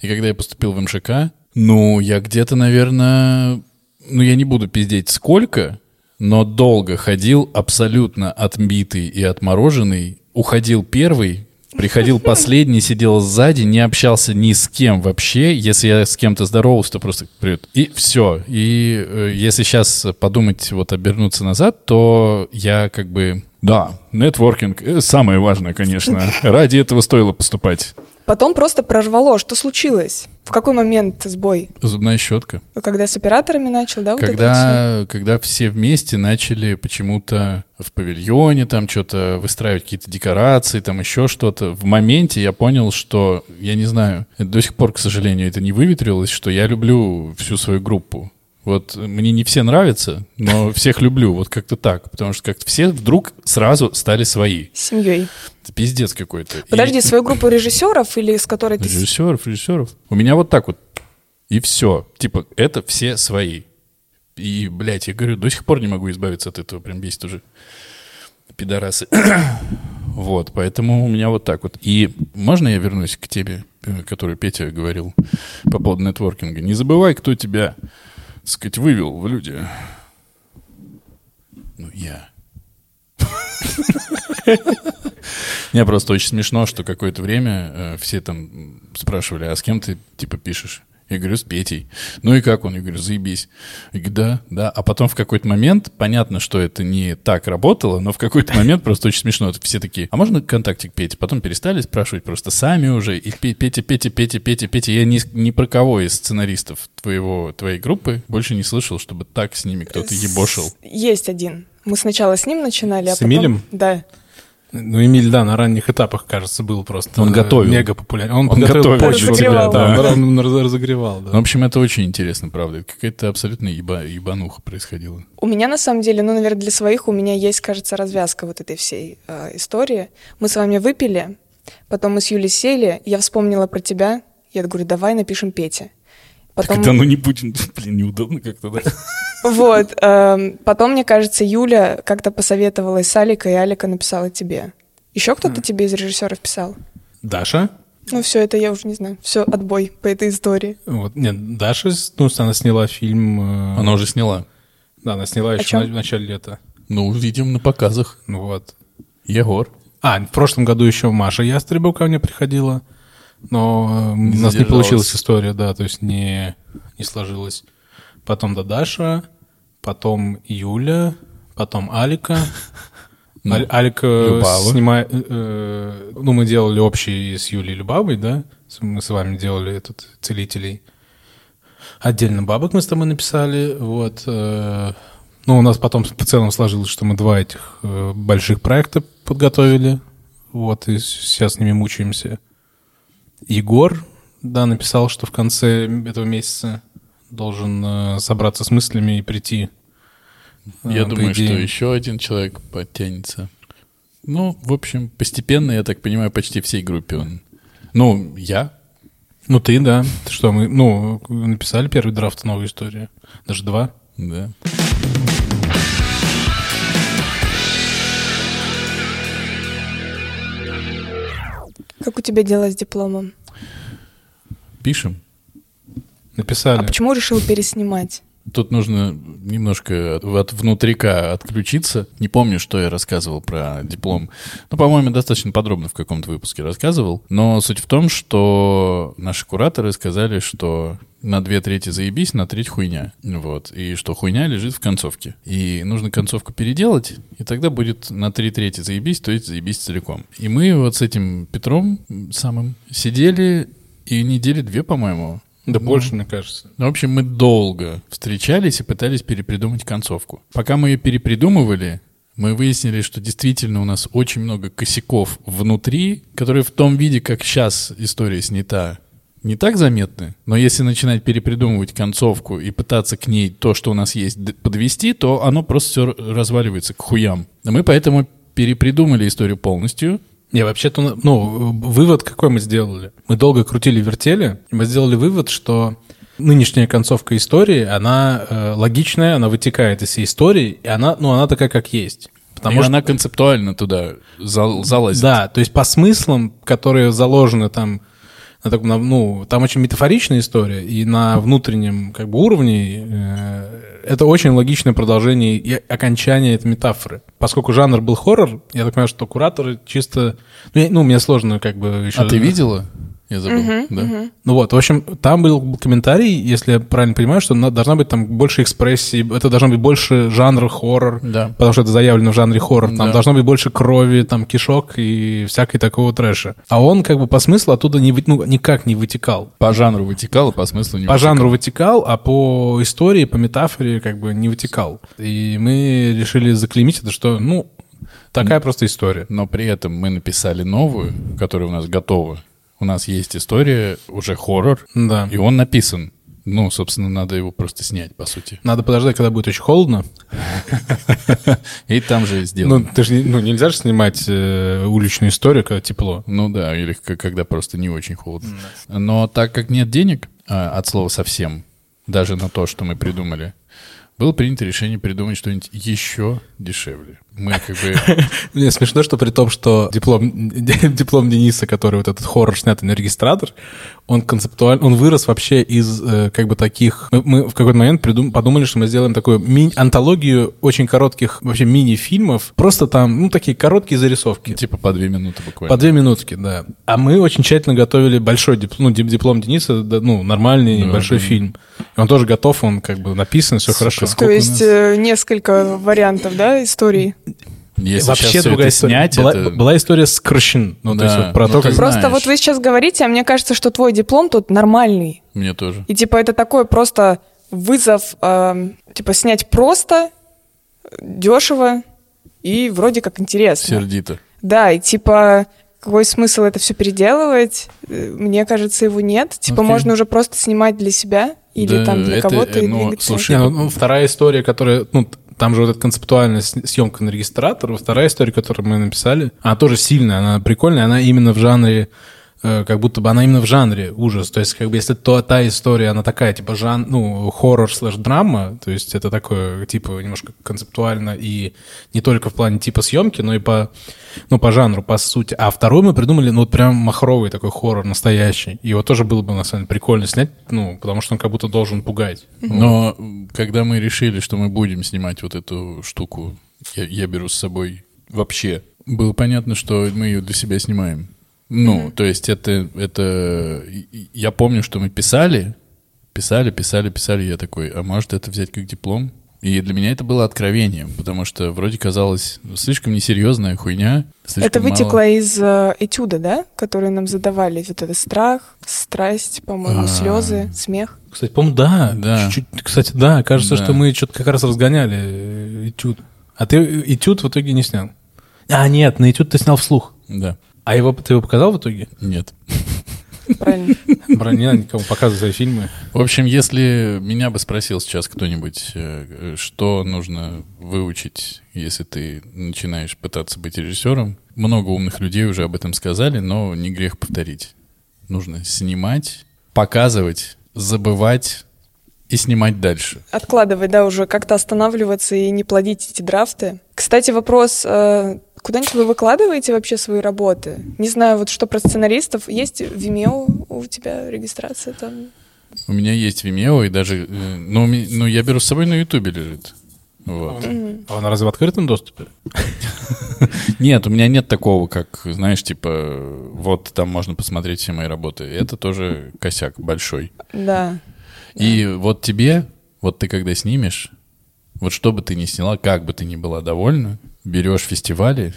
И когда я поступил в МШК, ну, я где-то, наверное, ну, я не буду пиздеть сколько, но долго ходил абсолютно отбитый и отмороженный. Уходил первый, Приходил [laughs] последний, сидел сзади, не общался ни с кем вообще. Если я с кем-то здоровался, то просто привет. И все. И э, если сейчас подумать, вот обернуться назад, то я как бы... Да, нетворкинг э, самое важное, конечно. [laughs] Ради этого стоило поступать. Потом просто прорвало. Что случилось? В какой момент сбой? Зубная щетка. Когда с операторами начал, да? Когда, вот когда все вместе начали почему-то в павильоне там что-то выстраивать какие-то декорации, там еще что-то. В моменте я понял, что, я не знаю, до сих пор, к сожалению, это не выветрилось, что я люблю всю свою группу. Вот мне не все нравятся, но [laughs] всех люблю, вот как-то так, потому что как-то все вдруг сразу стали свои. Семьей. Это пиздец какой-то. Подожди, и... свою группу режиссеров или с которой ты... Режиссеров, режиссеров. У меня вот так вот, и все. Типа, это все свои. И, блядь, я говорю, до сих пор не могу избавиться от этого, прям бесит уже. Пидорасы. [coughs] вот, поэтому у меня вот так вот. И можно я вернусь к тебе, э, которую Петя говорил по поводу нетворкинга? Не забывай, кто тебя так сказать, вывел в люди? Ну, я. Мне просто очень смешно, что какое-то время э, все там спрашивали, а с кем ты, типа, пишешь? Я говорю, с Петей. Ну и как он? Я говорю, заебись. Я говорю, да, да. А потом в какой-то момент, понятно, что это не так работало, но в какой-то момент просто очень смешно. Все такие, а можно контактик Пети? Потом перестали спрашивать просто сами уже. И Петя, Петя, Петя, Петя, Петя. Я ни, ни про кого из сценаристов твоего, твоей группы больше не слышал, чтобы так с ними кто-то ебошил. Есть один. Мы сначала с ним начинали, а с потом... Эмилем? Да. Ну, Эмиль, да, на ранних этапах, кажется, был просто он готовил. мега популярен. Он, он готовил почву тебя, да. Он разогревал, да. Ну, в общем, это очень интересно, правда. Какая-то абсолютно еба, ебануха происходила. У меня, на самом деле, ну, наверное, для своих у меня есть, кажется, развязка вот этой всей э, истории. Мы с вами выпили, потом мы с Юлей сели, я вспомнила про тебя, я говорю, давай напишем Пете. Потом... Так, да, ну не будем, [laughs] блин, неудобно как-то, да? Вот. Эм, потом, мне кажется, Юля как-то посоветовалась с Аликой, и Алика написала тебе. Еще кто-то тебе из режиссеров писал? Даша? Ну, все это я уже не знаю. Все, отбой по этой истории. Вот, нет, Даша, ну, она сняла фильм... Э... Она уже сняла. Да, она сняла еще в начале лета. Ну, видим на показах. Ну вот. Егор. А, в прошлом году еще Маша Ястребов ко мне приходила, но э, у нас не получилась история, да, то есть не, не сложилось. Потом да, Даша, потом Юля, потом Алика. Ну, Алика снимает... Э, э, ну, мы делали общий с Юлей Любавой, да? Мы с вами делали этот «Целителей». Отдельно бабок мы с тобой написали, вот. Э, ну, у нас потом в целом сложилось, что мы два этих больших проекта подготовили, вот, и сейчас с ними мучаемся. Егор, да, написал, что в конце этого месяца должен э, собраться с мыслями и прийти. э, Я думаю, идее. что еще один человек подтянется. Ну, в общем, постепенно, я так понимаю, почти всей группе он. Ну, я. Ну, ты, да. Ты что, мы, ну, написали первый драфт новой истории. Даже два. Да. Как у тебя дела с дипломом? Пишем. Написали. А почему решил переснимать? Тут нужно немножко от, внутрика отключиться. Не помню, что я рассказывал про диплом. Ну, по-моему, достаточно подробно в каком-то выпуске рассказывал. Но суть в том, что наши кураторы сказали, что на две трети заебись, на треть хуйня. Вот. И что хуйня лежит в концовке. И нужно концовку переделать, и тогда будет на три трети заебись, то есть заебись целиком. И мы вот с этим Петром самым сидели и недели две, по-моему, Да Ну, больше, мне кажется. ну, в общем, мы долго встречались и пытались перепридумать концовку. Пока мы ее перепридумывали, мы выяснили, что действительно у нас очень много косяков внутри, которые в том виде, как сейчас история снята, не так заметны. Но если начинать перепридумывать концовку и пытаться к ней то, что у нас есть, подвести, то оно просто все разваливается к хуям. А мы поэтому перепридумали историю полностью, Не, вообще-то, ну, вывод какой мы сделали? Мы долго крутили-вертели, мы сделали вывод, что нынешняя концовка истории, она э, логичная, она вытекает из всей истории, и она, ну, она такая, как есть. Потому и что она концептуально туда зал- залазит. Да, то есть по смыслам, которые заложены там, на таком, на- ну, там очень метафоричная история, и на внутреннем как бы уровне э, это очень логичное продолжение и окончание этой метафоры. Поскольку жанр был хоррор, я так понимаю, что кураторы чисто... Ну, я- ну мне сложно как бы еще... А ты видела? Я забыл. да? Ну вот, в общем, там был комментарий, если я правильно понимаю, что на- должна быть там больше экспрессии, это должно быть больше жанра хоррор, Да. потому что это заявлено в жанре хоррор, там Да. должно быть больше крови, там кишок и всякой такого трэша. А он как бы по смыслу оттуда не, ну, никак не вытекал. По жанру вытекал, а по смыслу не По вытекал. жанру вытекал, а по истории, по метафоре как бы не вытекал. И мы решили заклеймить это, что, ну, такая просто история. Но при этом мы написали новую, которая у нас готова. У нас есть история, уже хоррор, Да. и он написан. Ну, собственно, надо его просто снять, по сути. Надо подождать, когда будет очень холодно. [laughs] И там же сделано. Ну, ты же, ну, нельзя же снимать э, уличную историю, когда тепло. Ну да, или когда просто не очень холодно. Но так как нет денег, а, от слова совсем, даже на то, что мы придумали, было принято решение придумать что-нибудь еще дешевле. Мы как бы... [laughs] Мне смешно, что при том, что диплом, [laughs] диплом Дениса, который вот этот хоррор снятый на регистратор, он концептуально, он вырос вообще из э, как бы таких... Мы, мы в какой-то момент придум- подумали, что мы сделаем такую ми- антологию очень коротких вообще мини-фильмов, просто там, ну, такие короткие зарисовки. Типа по две минуты буквально. По две минутки, да. А мы очень тщательно готовили большой диплом, ну, дип- диплом Дениса, ну, нормальный Да, большой да. фильм. Он тоже готов, он как бы написан, все Сука, хорошо. То Сколько у есть нас? э, несколько вариантов, да, историй? Если Вообще другая история. снять, была, это... была история с Крыщин. Ну, то Да, есть вот про ну, то, как... знаешь. Просто вот вы сейчас говорите, а мне кажется, что твой диплом тут нормальный. Мне тоже. И типа это такой просто вызов, эм, типа снять просто, дешево и вроде как интересно. Сердито. Да, и типа какой смысл это все переделывать? Э, Мне кажется, его нет. Типа Окей. можно уже просто снимать для себя или Да, там для это, кого-то э, ну, двигаться. слушай, ну, ну, вторая история, которая... Ну, там же вот эта концептуальная съемка на регистратор. Вторая история, которую мы написали, она тоже сильная, она прикольная, она именно в жанре как будто бы она именно в жанре ужас. То есть, как бы, если то, та история, она такая, типа, жан, ну, хоррор слэш драма, то есть это такое, типа, немножко концептуально и не только в плане типа съемки, но и по, ну, по жанру, по сути. А второй мы придумали, ну, вот прям махровый такой хоррор настоящий. Его тоже было бы, на самом деле, прикольно снять, ну, потому что он как будто должен пугать. Но когда мы решили, что мы будем снимать вот эту штуку, я, я беру с собой вообще, было понятно, что мы ее для себя снимаем. Ну, то есть это, это... Я помню, что мы писали, писали, писали, писали, я такой, а может это взять как диплом? И для меня это было откровением, потому что вроде казалось ну, слишком несерьезная хуйня. слишком Это мало. вытекло из э, этюда, да, который нам задавали. Вот это страх, страсть, по-моему, А. слезы, смех. Кстати, по-моему, да. Да. Чуть-чуть, кстати, да. Кажется, Да. что мы что-то как раз разгоняли э, этюд. А ты э, этюд в итоге не снял? А, нет, на этюд ты снял вслух. Да, А его ты его показал в итоге? нет. Правильно. Бро- Не надо никому показывать свои фильмы. В общем, если меня бы спросил сейчас кто-нибудь, э, что нужно выучить, если ты начинаешь пытаться быть режиссером, много умных людей уже об этом сказали, но не грех повторить. Нужно снимать, показывать, забывать и снимать дальше. Откладывать, да, уже как-то останавливаться и не плодить эти драфты. Кстати, вопрос, э, куда-нибудь вы выкладываете вообще свои работы? Не знаю, вот что про сценаристов. Есть Vimeo у тебя регистрация там? У меня есть Vimeo и даже... э, Ну, ну, я беру с собой на Ютубе лежит. Вот. А он разве в открытом доступе? [laughs] Нет, у меня нет такого, как, знаешь, типа, вот там можно посмотреть все мои работы. Это тоже косяк большой. Да. И вот тебе, вот ты когда снимешь, вот что бы ты ни сняла, как бы ты ни была довольна, берешь фестивали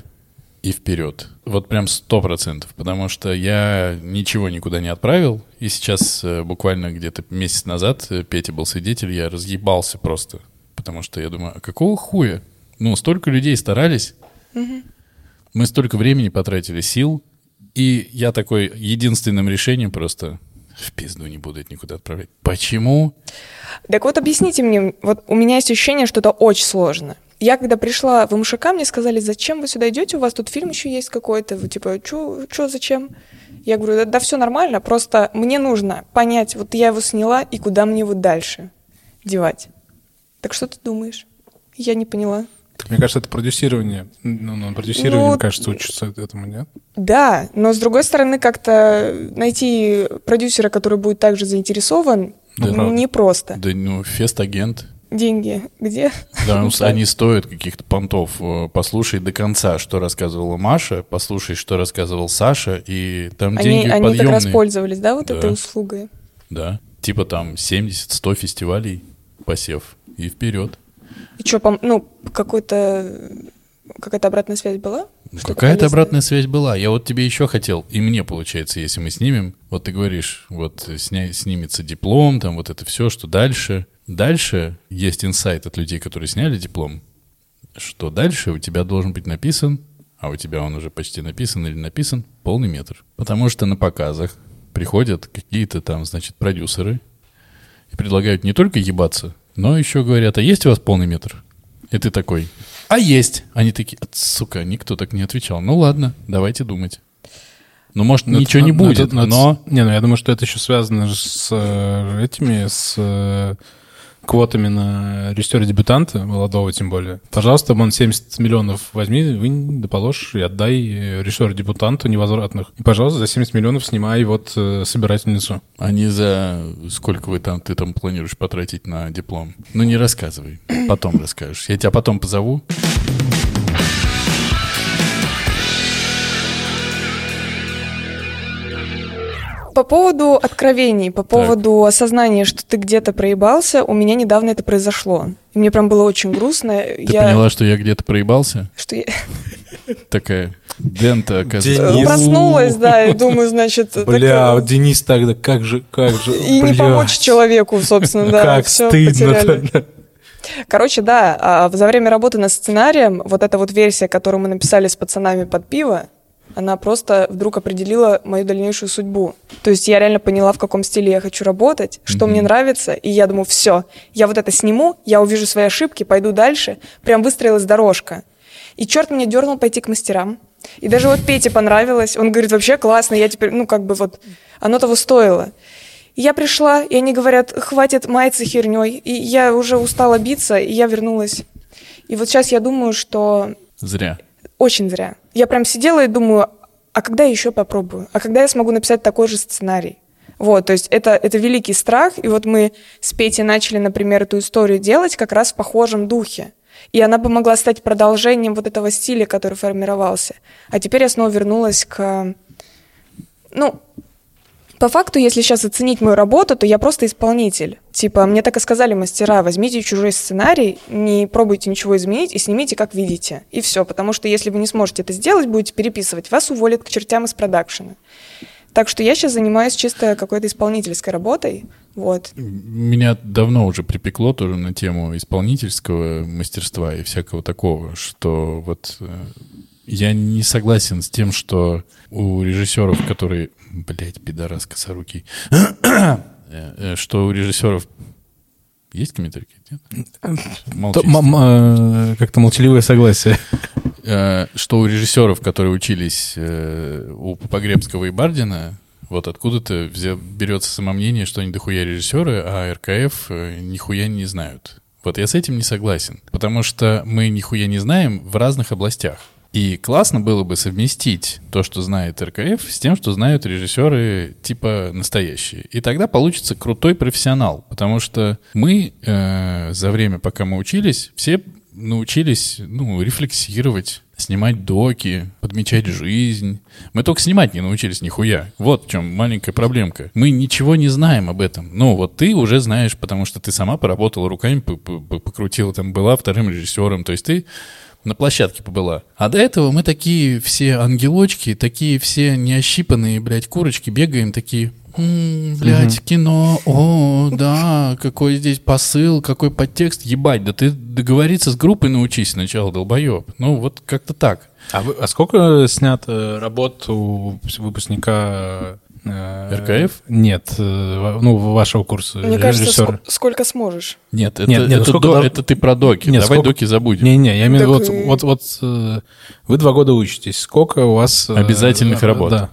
и вперед. Вот прям сто процентов, потому что я ничего никуда не отправил, и сейчас э, буквально где-то месяц назад э, Петя был свидетель, я разъебался просто, потому что я думаю, а какого хуя? Ну, столько людей старались, мы столько времени потратили, сил, и я такой единственным решением просто в пизду не буду это никуда отправлять. Почему? Так вот объясните мне, вот у меня есть ощущение, что это очень сложно. Я когда пришла в МШК, мне сказали, зачем вы сюда идете, у вас тут фильм еще есть какой-то, вы типа, что, зачем? Я говорю, да, да все нормально, просто мне нужно понять, вот я его сняла, и куда мне его дальше девать. Так что ты думаешь? Я не поняла. Так, мне кажется, это продюсирование. Ну, на продюсировании, Ну, мне кажется, учатся этому, нет? Да, но с другой стороны, как-то найти продюсера, который будет также заинтересован, Да, непросто. Да ну, фест-агент. Деньги где? Да, [laughs] они стоят каких-то понтов. Э, Послушай до конца, что рассказывала Маша, послушай, что рассказывал Саша, и там Они, деньги они подъемные. распользовались, да, вот Да. этой услугой? Да, типа там 70-100 фестивалей посев, и вперед. И что, ну, какой-то какая-то обратная связь была? Какая-то обратная связь была. Я вот тебе еще хотел, и мне получается, если мы снимем, вот ты говоришь, вот сня- снимется диплом, там вот это все, что дальше. Дальше есть инсайт от людей, которые сняли диплом, что дальше у тебя должен быть написан, а у тебя он уже почти написан или написан, полный метр. Потому что на показах приходят какие-то там, значит, продюсеры и предлагают не только ебаться, но еще говорят, а есть у вас полный метр? И ты такой, а есть. Они такие, «А, сука, никто так не отвечал. Ну ладно, давайте думать. Ну, может, Ну, ничего это- не будет, ну, это но... Не, ну я думаю, что это еще связано с э, этими, с э, квотами на режиссера-дебютанта, молодого тем более. Пожалуйста, вон 70 миллионов возьми, вынь, да положь и отдай э, режиссеру-дебютанту невозвратных. И, пожалуйста, за 70 миллионов снимай вот э, собирательницу. А не за сколько вы там, ты там планируешь потратить на диплом. Ну, не рассказывай. Потом расскажешь. Я тебя потом позову. По поводу откровений, по поводу осознания, что ты где-то проебался, у меня недавно это произошло. И мне прям было очень грустно. Ты я... поняла, что я где-то проебался? Что я [laughs] Такая, Дента, оказывается. Денис. проснулась, да, и думаю, значит... Бля, такая- вот Денис тогда, как же, как же, И не блядь. помочь человеку, собственно, да. Как всё стыдно. потеряли. Короче, да, а за время работы над сценарием вот эта вот версия, которую мы написали с пацанами под пиво, она просто вдруг определила мою дальнейшую судьбу. То есть я реально поняла, в каком стиле я хочу работать, что Мгм. мне нравится, и я думаю, все, я вот это сниму, я увижу свои ошибки, пойду дальше. Прям выстроилась дорожка. И черт меня дернул пойти к мастерам. И даже вот Пете понравилось. Он говорит, вообще классно, я теперь, ну как бы вот, оно того стоило. И я пришла, и они говорят, хватит маяться херней. И я уже устала биться, и я вернулась. И вот сейчас я думаю, что Зря. очень зря. Я прям сидела и думаю, а когда я еще попробую? А когда я смогу написать такой же сценарий? Вот, то есть это, это великий страх, и вот мы с Петей начали, например, эту историю делать как раз в похожем духе. И она бы могла стать продолжением вот этого стиля, который формировался. А теперь я снова вернулась к... Ну, по факту, если сейчас оценить мою работу, то я просто исполнитель. Типа, мне так и сказали мастера, возьмите чужой сценарий, не пробуйте ничего изменить и снимите, как видите. И все, потому что если вы не сможете это сделать, будете переписывать, вас уволят к чертям из продакшена. Так что я сейчас занимаюсь чисто какой-то исполнительской работой. Вот. Меня давно уже припекло тоже на тему исполнительского мастерства и всякого такого, что вот э, Я не согласен с тем, что у режиссеров, которые... Блять, пидорас косорукий. [coughs] Э, что у режиссеров... Есть комментарии? Нет? Э, Как-то молчаливое согласие. Э, что у режиссеров, которые учились у Погребского и Бардина, вот откуда-то берется самомнение, что они дохуя режиссеры, а РКФ нихуя не знают. Вот я с этим не согласен, потому что мы нихуя не знаем в разных областях. И классно было бы совместить то, что знает РКФ, с тем, что знают режиссеры типа настоящие. И тогда получится крутой профессионал, потому что мы э, за время, пока мы учились, все научились, ну, рефлексировать, снимать доки, подмечать жизнь. Мы только снимать не научились нихуя. Вот в чем маленькая проблемка. Мы ничего не знаем об этом. Ну, вот ты уже знаешь, потому что ты сама поработала руками, покрутила, там, была вторым режиссером. То есть ты на площадке побыла. А до этого мы такие все ангелочки, такие все неощипанные, блядь, курочки, бегаем такие... «М, Блядь, кино, о, да, какой здесь посыл, какой подтекст, ебать, да ты договориться с группой научись сначала, долбоеб. Ну, вот как-то так. А, вы- а сколько снято работ у выпускника... э, РКФ? Нет, э, ну, вашего курса Мне кажется, режиссера. ск- сколько сможешь. Нет, это, Нет, нет, это, сколько до- это ты про доки. Нет, Давай сколько- доки забудем. Не-не, я имею в виду, вот, вот, вот э, вы два года учитесь. Сколько у вас... Обязательных э, работ. Да.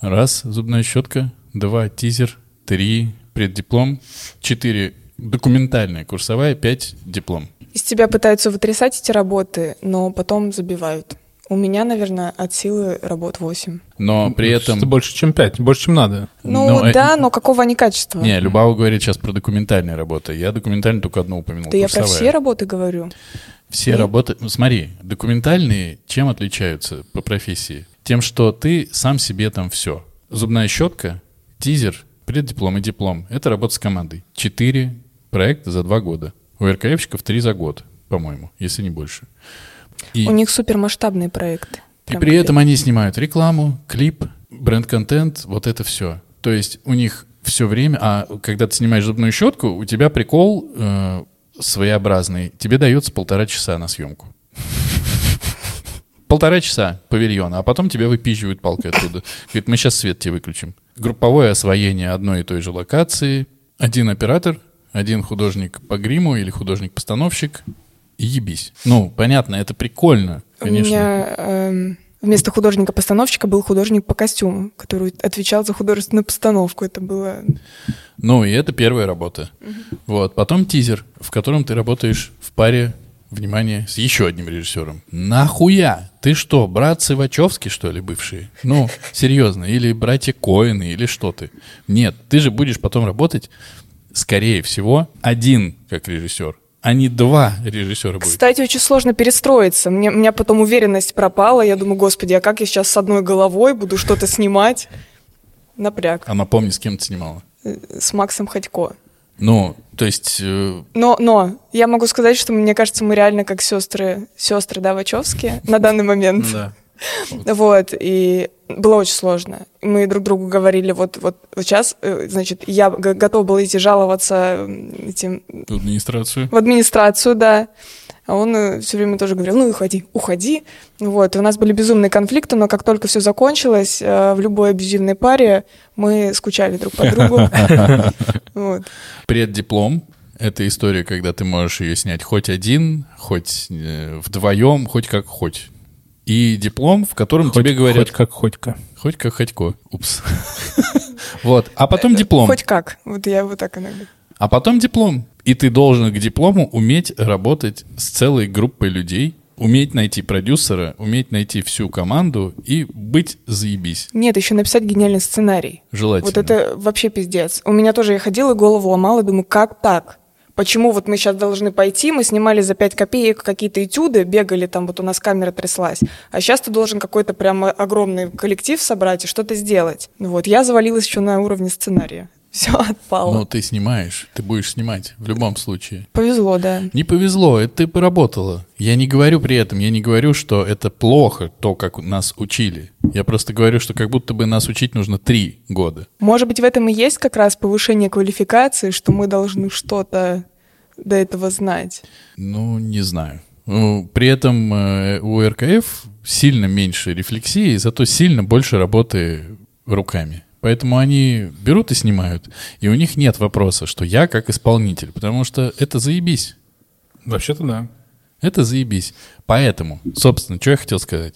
Раз, зубная щетка. Два, тизер. Три, преддиплом. Четыре, документальная курсовая. Пять, диплом. Из тебя пытаются вытрясать эти работы, но потом забивают. У меня, наверное, от силы работ 8. Но при этом... Это больше, чем пять, больше, чем надо. Ну Но, э, да, но какого они качества? Не, Любава говорит сейчас про документальные работы. Я документально только одну упомянул. Да я про курсовая. все работы говорю. Все Нет? работы... Ну, смотри, документальные чем отличаются по профессии? Тем, что ты сам себе там все. Зубная щетка, тизер, преддиплом и диплом. Это работа с командой. Четыре проекта за два года. У РКФщиков три за год, по-моему, если не больше. И, У них супермасштабные проекты. и при этом они снимают рекламу, клип, бренд-контент, вот это все. То есть у них все время... А когда ты снимаешь зубную щетку, у тебя прикол э, своеобразный. Тебе дается полтора часа на съемку. [laughs] Полтора часа павильона, а потом тебя выпизживают палкой оттуда. Говорит, мы сейчас свет тебе выключим. Групповое освоение одной и той же локации. Один оператор, один художник по гриму или художник-постановщик. И ебись. Ну, понятно, это прикольно, У конечно. меня эм, вместо художника-постановщика был художник по костюму, который отвечал за художественную постановку. Это было... Ну, и это первая работа. Вот. Потом тизер, в котором ты работаешь в паре, внимание, с еще одним режиссером. Нахуя? Ты что, братцы Вачовски, что ли, бывшие? Ну, серьезно. Или братья Коины, или что ты? Нет, ты же будешь потом работать, скорее всего, один как режиссер, а не два режиссера будет. Кстати, очень сложно перестроиться. Мне, у меня потом уверенность пропала. Я думаю, господи, а как я сейчас с одной головой буду что-то снимать? Напряг. А напомни, с кем ты снимала. Э, С Максом Ходько. Ну, то есть, э, Но, но я могу сказать, что мне кажется, мы реально как сестры, сестры, да, Вачовски на данный момент. Да. [laughs] Вот, и было очень сложно. Мы друг другу говорили, вот, вот, вот сейчас, э, значит, я г- готова была идти жаловаться этим в администрацию. в администрацию, да. А он все время тоже говорил, ну, уходи, уходи. Вот, и у нас были безумные конфликты, но как только все закончилось, э, в любой абьюзивной паре мы скучали друг по другу. [laughs] Преддиплом — это история, когда ты можешь ее снять хоть один, хоть э, вдвоем, хоть как хоть. И диплом, в котором Хоть- тебе говорят... Хоть как хотька. Хоть как хотько. Упс. [laughs] Вот. А потом диплом. Хоть как. Вот я вот так иногда. А потом диплом. И ты должен к диплому уметь работать с целой группой людей, уметь найти продюсера, уметь найти всю команду и быть заебись. Нет, еще написать гениальный сценарий. Желательно. Вот это вообще пиздец. У меня тоже я ходила и голову ломала, думаю, как так? Почему вот мы сейчас должны пойти, мы снимали за 5 копеек какие-то этюды, бегали там, вот у нас камера тряслась, а сейчас ты должен какой-то прям огромный коллектив собрать и что-то сделать. Вот, я завалилась еще на уровне сценария. Все отпало. Но ты снимаешь, ты будешь снимать в любом случае. Повезло, да. Не повезло, это ты поработала. Я не говорю при этом, я не говорю, что это плохо, то, как нас учили. Я просто говорю, что как будто бы нас учить нужно три года. Может быть, в этом и есть как раз повышение квалификации, что мы должны что-то до этого знать. Ну, не знаю. Ну, При этом э, у РКФ сильно меньше рефлексии, зато сильно больше работы руками. Поэтому они берут и снимают. И у них нет вопроса, что я как исполнитель, потому что это заебись. Вообще-то да. Это заебись. Поэтому, собственно, что я хотел сказать.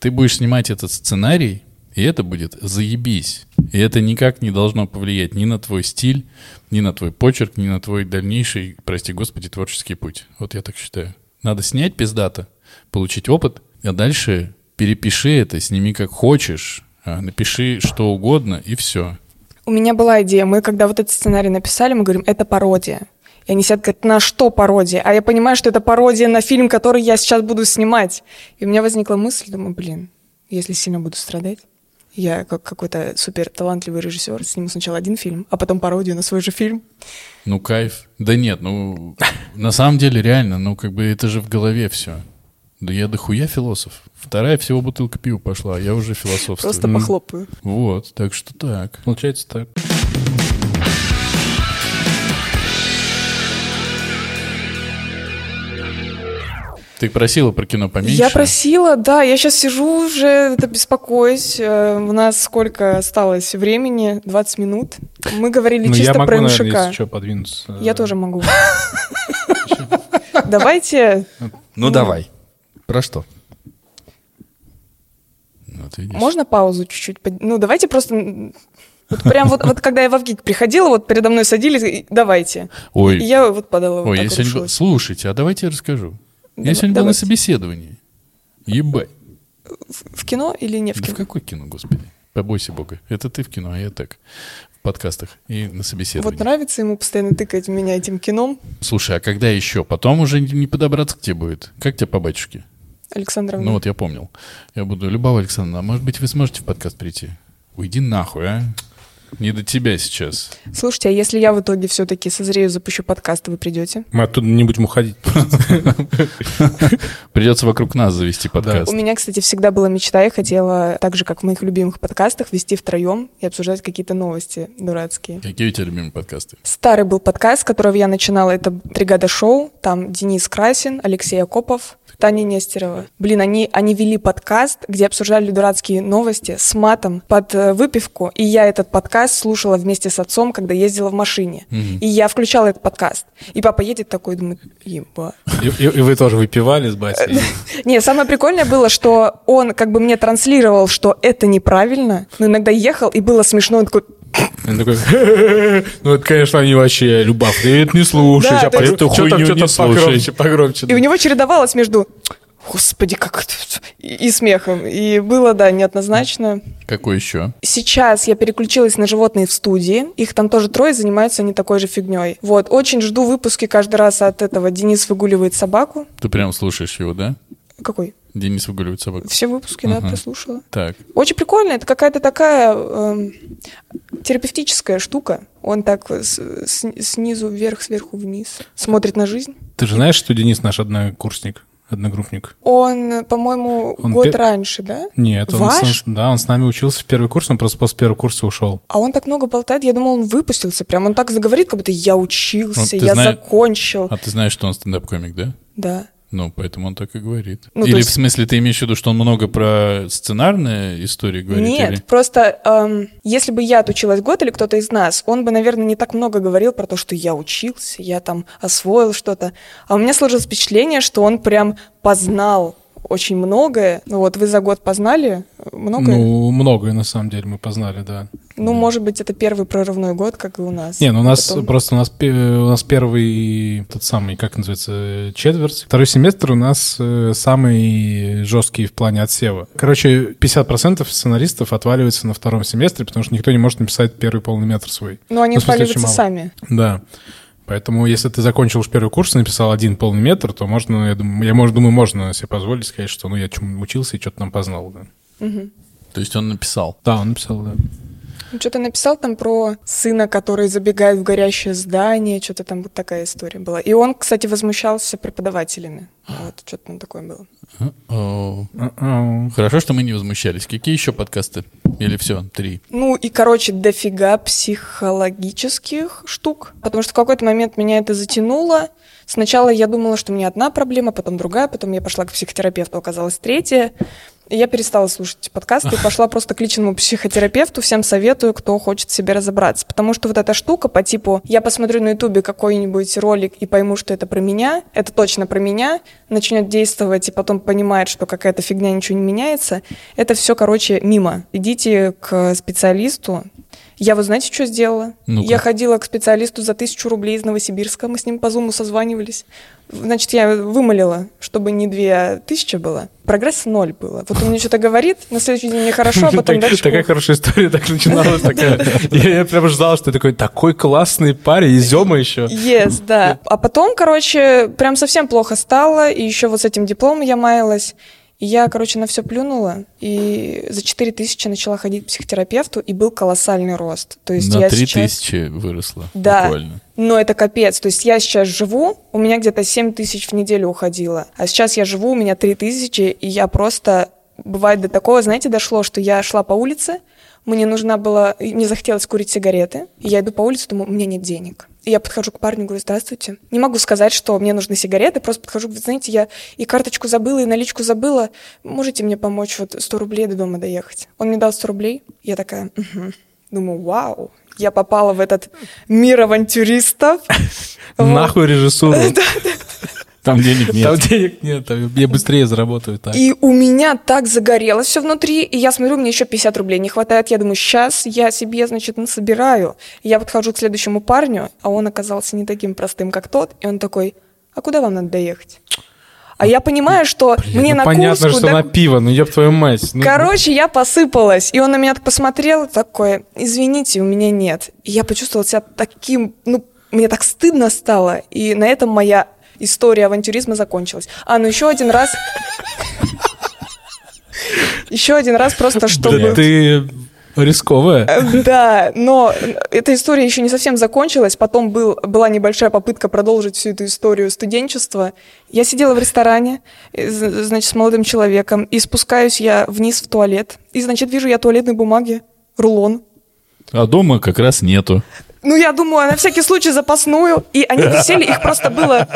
Ты будешь снимать этот сценарий, и это будет заебись. И это никак не должно повлиять ни на твой стиль, ни на твой почерк, ни на твой дальнейший, прости господи, творческий путь. Вот я так считаю. Надо снять пиздато, получить опыт, а дальше перепиши это, сними как хочешь, напиши что угодно, и все. У меня была идея. Мы, когда вот этот сценарий написали, мы говорим, это пародия. И они сидят, говорят, на что пародия? А я понимаю, что это пародия на фильм, который я сейчас буду снимать. И у меня возникла мысль, думаю, блин, если сильно буду страдать, я как какой-то супер талантливый режиссер сниму сначала один фильм, а потом пародию на свой же фильм. Ну, кайф. Да нет, ну, на самом деле, реально, ну, как бы это же в голове все. Да я дохуя философ. Вторая всего бутылка пива пошла, я уже философствую. Просто похлопаю. Вот, так что так. Получается так. Ты просила про кино поменьше? Я просила, да, я сейчас сижу уже, это беспокоюсь. Э, У нас сколько осталось времени? 20 минут. Мы говорили Ну, чисто я могу, про наверное, МШК. если что, подвинуться. Я тоже могу. [laughs] Давайте, Ну, давай. Про что? Вот видишь. можно паузу чуть-чуть? под- Ну, давайте просто... Вот прям вот, вот когда я в Авгик приходила, вот передо мной садились, и давайте. Ой, И я вот подала вот ой, так я вот сегодня... был-. Слушайте, а давайте я расскажу. Я Давай- сегодня был на давайте. собеседовании. Ебать. В кино или не в Да в кино? какое кино, господи? Побойся бога. Это ты в кино, а я так. В подкастах и на собеседовании. Вот нравится ему постоянно тыкать в меня этим кином. Слушай, а когда еще? Потом уже не подобраться к тебе будет. Как тебе по батюшке? Александровна. Ну вот я помнил. Я буду, Любава Александровна, а может быть вы сможете в подкаст прийти? Уйди нахуй, а? Не до тебя сейчас. Слушайте, а если я в итоге все-таки созрею, запущу подкаст, вы придете? Мы оттуда не будем уходить. [laughs] Придется вокруг нас завести подкаст. У меня, кстати, всегда была мечта, я хотела, так же, как в моих любимых подкастах, вести втроем и обсуждать какие-то новости дурацкие. Какие у тебя любимые подкасты? Старый был подкаст, с которого я начинала, это «Бригада шоу», там Денис Красин, Алексей Акопов, Таня Нестерова. Блин, они, они вели подкаст, где обсуждали дурацкие новости с матом под э, выпивку, и я этот подкаст слушала вместе с отцом, когда ездила в машине. И я включала этот подкаст. И папа едет такой, думает, еба. И, и- и вы тоже выпивали с батей? [laughs] Не, самое прикольное было, что он как бы мне транслировал, что это неправильно, но иногда ехал, и было смешно, он такой, [laughs] Он такой, [laughs] ну это, конечно, они вообще, Любав, ты это не слушай. Погр- Эту хуйню не слушай. погромче, погромче. И у него чередовалось между «Господи, как это...» и, и смехом. И было, да, неоднозначно. Какой еще? Сейчас я переключилась на животные в студии. Их там тоже трое, занимаются они такой же фигней. Вот, очень жду выпуски каждый раз от этого. Денис выгуливает собаку. Ты прям слушаешь его, да? Какой? Денис выгуливает собаку. Все выпуски, да, Ага. прослушала. Так. Очень прикольно, это какая-то такая эм, терапевтическая штука. Он так с- с- снизу вверх, сверху вниз смотрит на жизнь. Ты же знаешь, что Денис наш однокурсник, одногруппник? Он, по-моему, Он год пе- раньше, да? Нет, он Ваш? с, да, он с нами учился в первый курс, он просто после первого курса ушел. А он так много болтает, я думал, он выпустился. Прям он так заговорит, как будто я учился, Ну, ты я знаешь- закончил. А ты знаешь, что он стендап-комик, да? Да. Ну, поэтому он так и говорит. Ну, или есть- в смысле ты имеешь в виду, что он много про сценарные истории говорит? Нет, или- просто эм, если бы я отучилась год или кто-то из нас, он бы, наверное, не так много говорил про то, что я учился, я там освоил что-то. А у меня сложилось впечатление, что он прям познал очень многое. Ну Вот вы за год познали многое? Ну, Ну, многое на самом деле мы познали, да. может быть, это первый прорывной год, как и у нас. Не, ну у нас Потом- просто у нас, у нас первый тот самый, как называется, э, четверть. Второй семестр у нас э, самый жесткий в плане отсева. Короче, 50% сценаристов отваливается на втором семестре, потому что никто не может написать первый полный метр свой. Ну, они Ну, смысле, отваливаются сами. Да. Поэтому, если ты закончил уж первый курс и написал один полный метр, то можно, я думаю, я может, думаю, можно себе позволить сказать, что ну я чему учился и что-то там познал. Да, Мгм. То есть он написал. да он написал, да. Что-то написал там про сына, который забегает в горящее здание, что-то там вот такая история была. И он, кстати, возмущался преподавателями. Вот, что-то там такое было. О, М-м. Хорошо, что мы не возмущались. Какие еще подкасты? Или все, три? Ну и, короче, дофига психологических штук, потому что в какой-то момент меня это затянуло. Сначала я думала, что у меня одна проблема, потом другая, потом я пошла к психотерапевту, оказалась третья. И я перестала слушать подкасты и [laughs] пошла просто к личному психотерапевту. Всем советую, кто хочет себе разобраться. Потому что вот эта штука по типу «я посмотрю на ютубе какой-нибудь ролик и пойму, что это про меня», это точно про меня, начнет действовать и потом понимает, что какая-то фигня, ничего не меняется, это все, короче, мимо. Идите к специалисту, я вот знаете, что сделала? Ну-ка. Я ходила к специалисту за тысячу рублей из Новосибирска, мы с ним по зуму созванивались. Значит, я вымолила, чтобы не две, а тысяча было. Прогресс ноль было. Вот он мне что-то говорит, на следующий день мне хорошо, а [laughs] потом дальше... Такая хорошая история так начиналась. [laughs] Я я прям ждал, что ты такой, такой классный парень, изема еще. Yes, да. А потом, короче, прям совсем плохо стало, и еще вот с этим дипломом я маялась. И я, короче, на все плюнула, и за 4 тысячи начала ходить к психотерапевту, и был колоссальный рост. То есть На я три сейчас... тысячи выросло. Да. Буквально. Но это капец. То есть я сейчас живу, у меня где-то 7 тысяч в неделю уходило. А сейчас я живу, у меня 3 тысячи, и я просто... Бывает до такого, знаете, дошло, что я шла по улице, мне нужна была... Мне захотелось курить сигареты, и я иду по улице, думаю, у меня нет денег. И я подхожу к парню, говорю, здравствуйте. Не могу сказать, что мне нужны сигареты, просто подхожу, говорю, знаете, я и карточку забыла, и наличку забыла. Можете мне помочь вот 100 рублей до дома доехать? Он мне дал 100 рублей. Я такая, «Мгм». думаю, вау, я попала в этот мир авантюристов. [laughs] Нахуй режиссуру. [laughs] Там денег нет. Там [laughs] денег нет, там я быстрее заработаю так. И у меня так загорелось все внутри, и я смотрю, мне еще 50 рублей не хватает. Я думаю, сейчас я себе, значит, насобираю. Я подхожу к следующему парню, а он оказался не таким простым, как тот, и он такой, а куда вам надо доехать? А я понимаю, что мне Ну, на понятно, Курску что до- на пиво, ну ёб твою мать. Ну, Короче, я посыпалась, и он на меня так посмотрел, такой, извините, у меня нет. И я почувствовала себя таким, ну, мне так стыдно стало, и на этом моя история авантюризма закончилась. А, ну еще один раз... Еще один раз просто, чтобы... Ты рисковая. Э, Да, но эта история еще не совсем закончилась. Потом был, была небольшая попытка продолжить всю эту историю студенчества. Я сидела в ресторане, э, значит, с молодым человеком, и спускаюсь я вниз в туалет. И, значит, вижу я туалетной бумаги, рулон. А дома как раз нету. Ну, я думаю, на всякий случай запасную. И они висели, их просто было...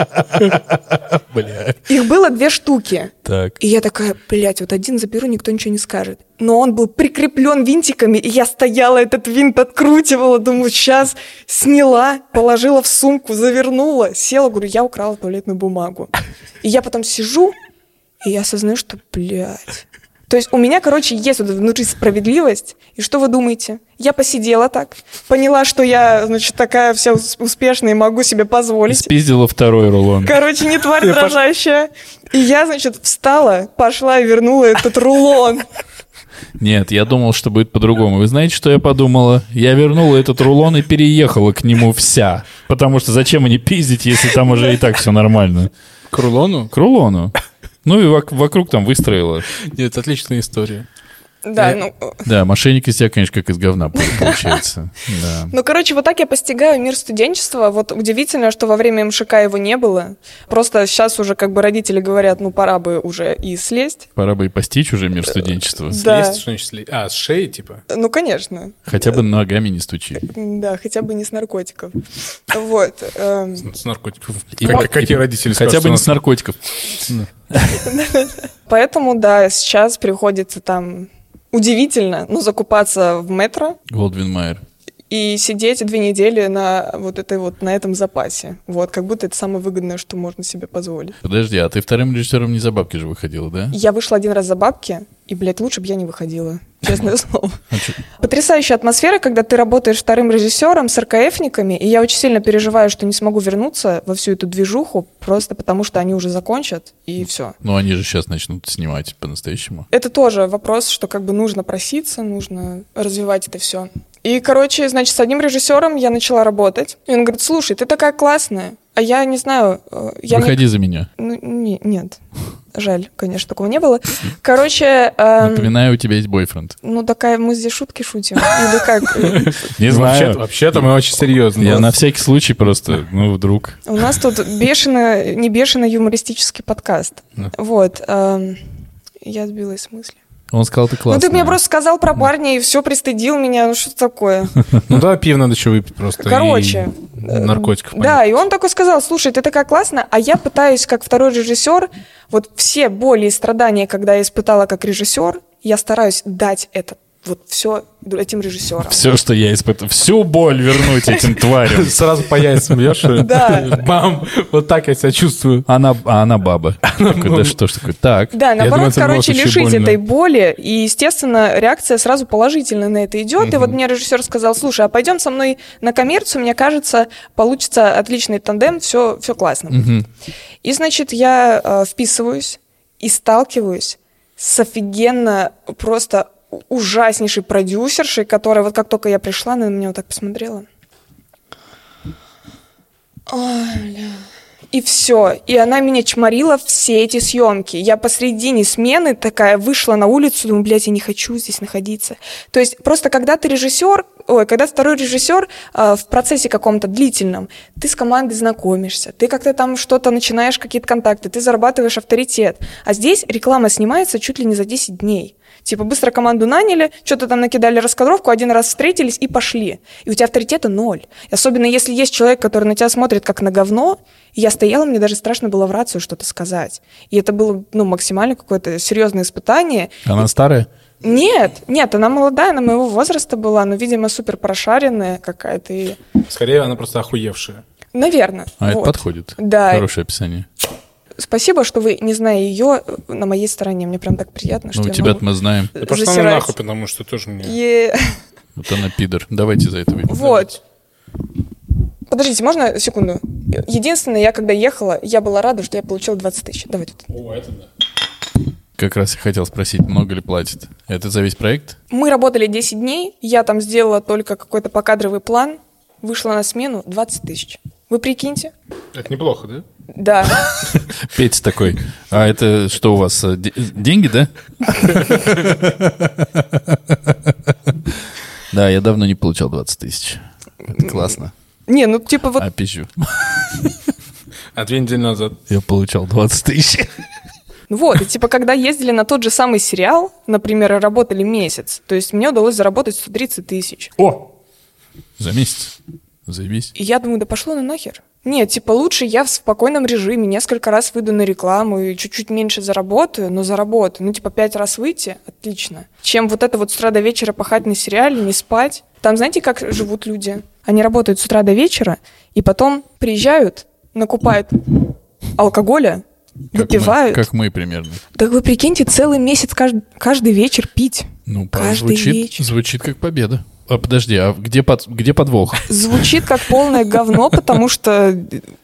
[laughs] Бля. Их было две штуки. Так. И я такая, блядь, вот один заберу, никто ничего не скажет. Но он был прикреплен винтиками, и я стояла, этот винт откручивала, думаю, сейчас сняла, положила в сумку, завернула, села, говорю, я украла туалетную бумагу. И я потом сижу, и я осознаю, что, блядь. То есть у меня, короче, есть вот внутри справедливость. И что вы думаете? Я посидела так, поняла, что я, значит, такая вся ус- успешная и могу себе позволить. Спиздила второй рулон. Короче, не тварь дрожащая. И я, значит, встала, пошла и вернула этот рулон. Нет, я думал, что будет по-другому. Вы знаете, что я подумала? Я вернула этот рулон и переехала к нему вся. Потому что зачем мне пиздить, если там уже и так все нормально? К рулону? К рулону. Ну и вок- вокруг там выстроила. Нет, отличная история. Да, Э, ну... Да, мошенник из тебя, конечно, как из говна [laughs] получается. Да. Ну, короче, вот так я постигаю мир студенчества. Вот удивительно, что во время МШК его не было. Просто сейчас уже как бы родители говорят, ну, пора бы уже и слезть. Пора бы и постичь уже мир студенчества. Да. Слезть, что значит слезть? А, с шеи, типа? Ну, конечно. Хотя бы ногами не стучи. Да, хотя бы не с наркотиков. Вот. эм, С наркотиков. Какие родители Хотя бы не с наркотиков. [laughs] Поэтому, да, сейчас приходится там удивительно, но закупаться в метро Голдвин Майер. И сидеть две недели на вот этой вот на этом запасе. Вот, как будто это самое выгодное, что можно себе позволить. Подожди, а ты вторым режиссером не за бабки же выходила, да? Я вышла один раз за бабки, и, блядь, лучше бы я не выходила. [laughs] Честное слово. А Потрясающая атмосфера, когда ты работаешь вторым режиссером с РКФниками, и я очень сильно переживаю, что не смогу вернуться во всю эту движуху, просто потому что они уже закончат, и все. Ну, они же сейчас начнут снимать по-настоящему. Это тоже вопрос, что как бы нужно проситься, нужно развивать это все. И, короче, значит, с одним режиссером я начала работать. И он говорит, слушай, ты такая классная, а я не знаю, э, я не- Выходи за меня. Ну, не- нет. Жаль, конечно, такого не было. Короче, эм, Напоминаю, у тебя есть бойфренд. ну такая, мы здесь шутки шутим. Или как? [laughs] Не Вообще- Вообще-то мы очень серьезно. Я на всякий случай просто, ну, вдруг. У нас тут бешено, не бешено юмористический подкаст. Вот. эм, Я сбилась с мысли. Он сказал, ты Ну классный. ты мне просто сказал про парня и все пристыдил меня. Ну что такое? [laughs] Ну да, пиво надо еще выпить просто. Короче, и наркотиков. Да, и он такой сказал, слушай, ты такая классная, а я пытаюсь, как второй режиссер, вот все боли и страдания, когда я испытала как режиссер, я стараюсь дать это вот все этим режиссерам. Все, что я испытал, всю боль вернуть этим [laughs] тварям. Сразу по яйцам бьешь. Да. Бам! Вот так я себя чувствую. Она, а она баба. [laughs] Да что ж такое? Так. Да, наоборот, короче, лишить этой боли, и, естественно, реакция сразу положительно на это идет. И вот мне режиссер сказал, слушай, а пойдем со мной на коммерцию, мне кажется, получится отличный тандем, все, все классно. И, значит, я э, вписываюсь и сталкиваюсь с офигенно просто ужаснейшей продюсершей, которая вот как только я пришла, она на меня вот так посмотрела. Ой, бля. И все. И она меня чморила все эти съемки. Я посредине смены такая вышла на улицу, думаю, блядь, я не хочу здесь находиться. То есть просто когда ты режиссер, ой, когда второй режиссер э, в процессе каком-то длительном, ты с командой знакомишься, ты как-то там что-то начинаешь, какие-то контакты, ты зарабатываешь авторитет. А здесь реклама снимается чуть ли не за 10 дней. Типа быстро команду наняли, что-то там накидали раскадровку, один раз встретились и пошли. И у тебя авторитета ноль. И особенно если есть человек, который на тебя смотрит как на говно, и я стояла, мне даже страшно было в рацию что-то сказать. И это было ну, максимально какое-то серьезное испытание. Она старая? Нет, нет, она молодая, она моего возраста была, но, видимо, супер прошаренная какая-то. И... Скорее, она просто охуевшая. Наверное. А это вот. подходит. Да. Хорошее описание. Спасибо, что вы, не зная ее, на моей стороне. Мне прям так приятно, что Ну, я тебя-то могу мы знаем. Да пошла она нахуй, потому что тоже мне... Е- [laughs] Вот она пидор. Давайте за это выпьем. Вот. Подождите, можно секунду? Единственное, я когда ехала, я была рада, что я получила 20 тысяч. Давай тут. О, это да. Как раз я хотел спросить, много ли платит? Это за весь проект? Мы работали 10 дней, я там сделала только какой-то покадровый план, вышла на смену 20 тысяч. Вы прикиньте? Это неплохо, да? Да. [laughs] Петя такой. А это что у вас? э, де- Деньги, да? [laughs] Да, я давно не получал 20 тысяч. Это классно. Не, ну типа вот А пизжу. А две недели назад. Я получал 20 тысяч. Вот, и типа, когда ездили на тот же самый сериал, например, работали месяц, то есть мне удалось заработать 130 тысяч. О! За месяц. Заебись. И я думаю, да пошло на нахер. Нет, типа лучше я в спокойном режиме несколько раз выйду на рекламу и чуть-чуть меньше заработаю, но заработаю. Ну, типа пять раз выйти, отлично. Чем вот это вот с утра до вечера пахать на сериале, не спать. Там знаете, как живут люди? Они работают с утра до вечера, и потом приезжают, накупают алкоголя, Как мы- выпивают. Как мы примерно. Так вы прикиньте, целый месяц кажд- каждый вечер пить. Ну, Каждый звучит, вечер. звучит как победа. А подожди, а где, под, где подвох? Звучит как полное говно, потому что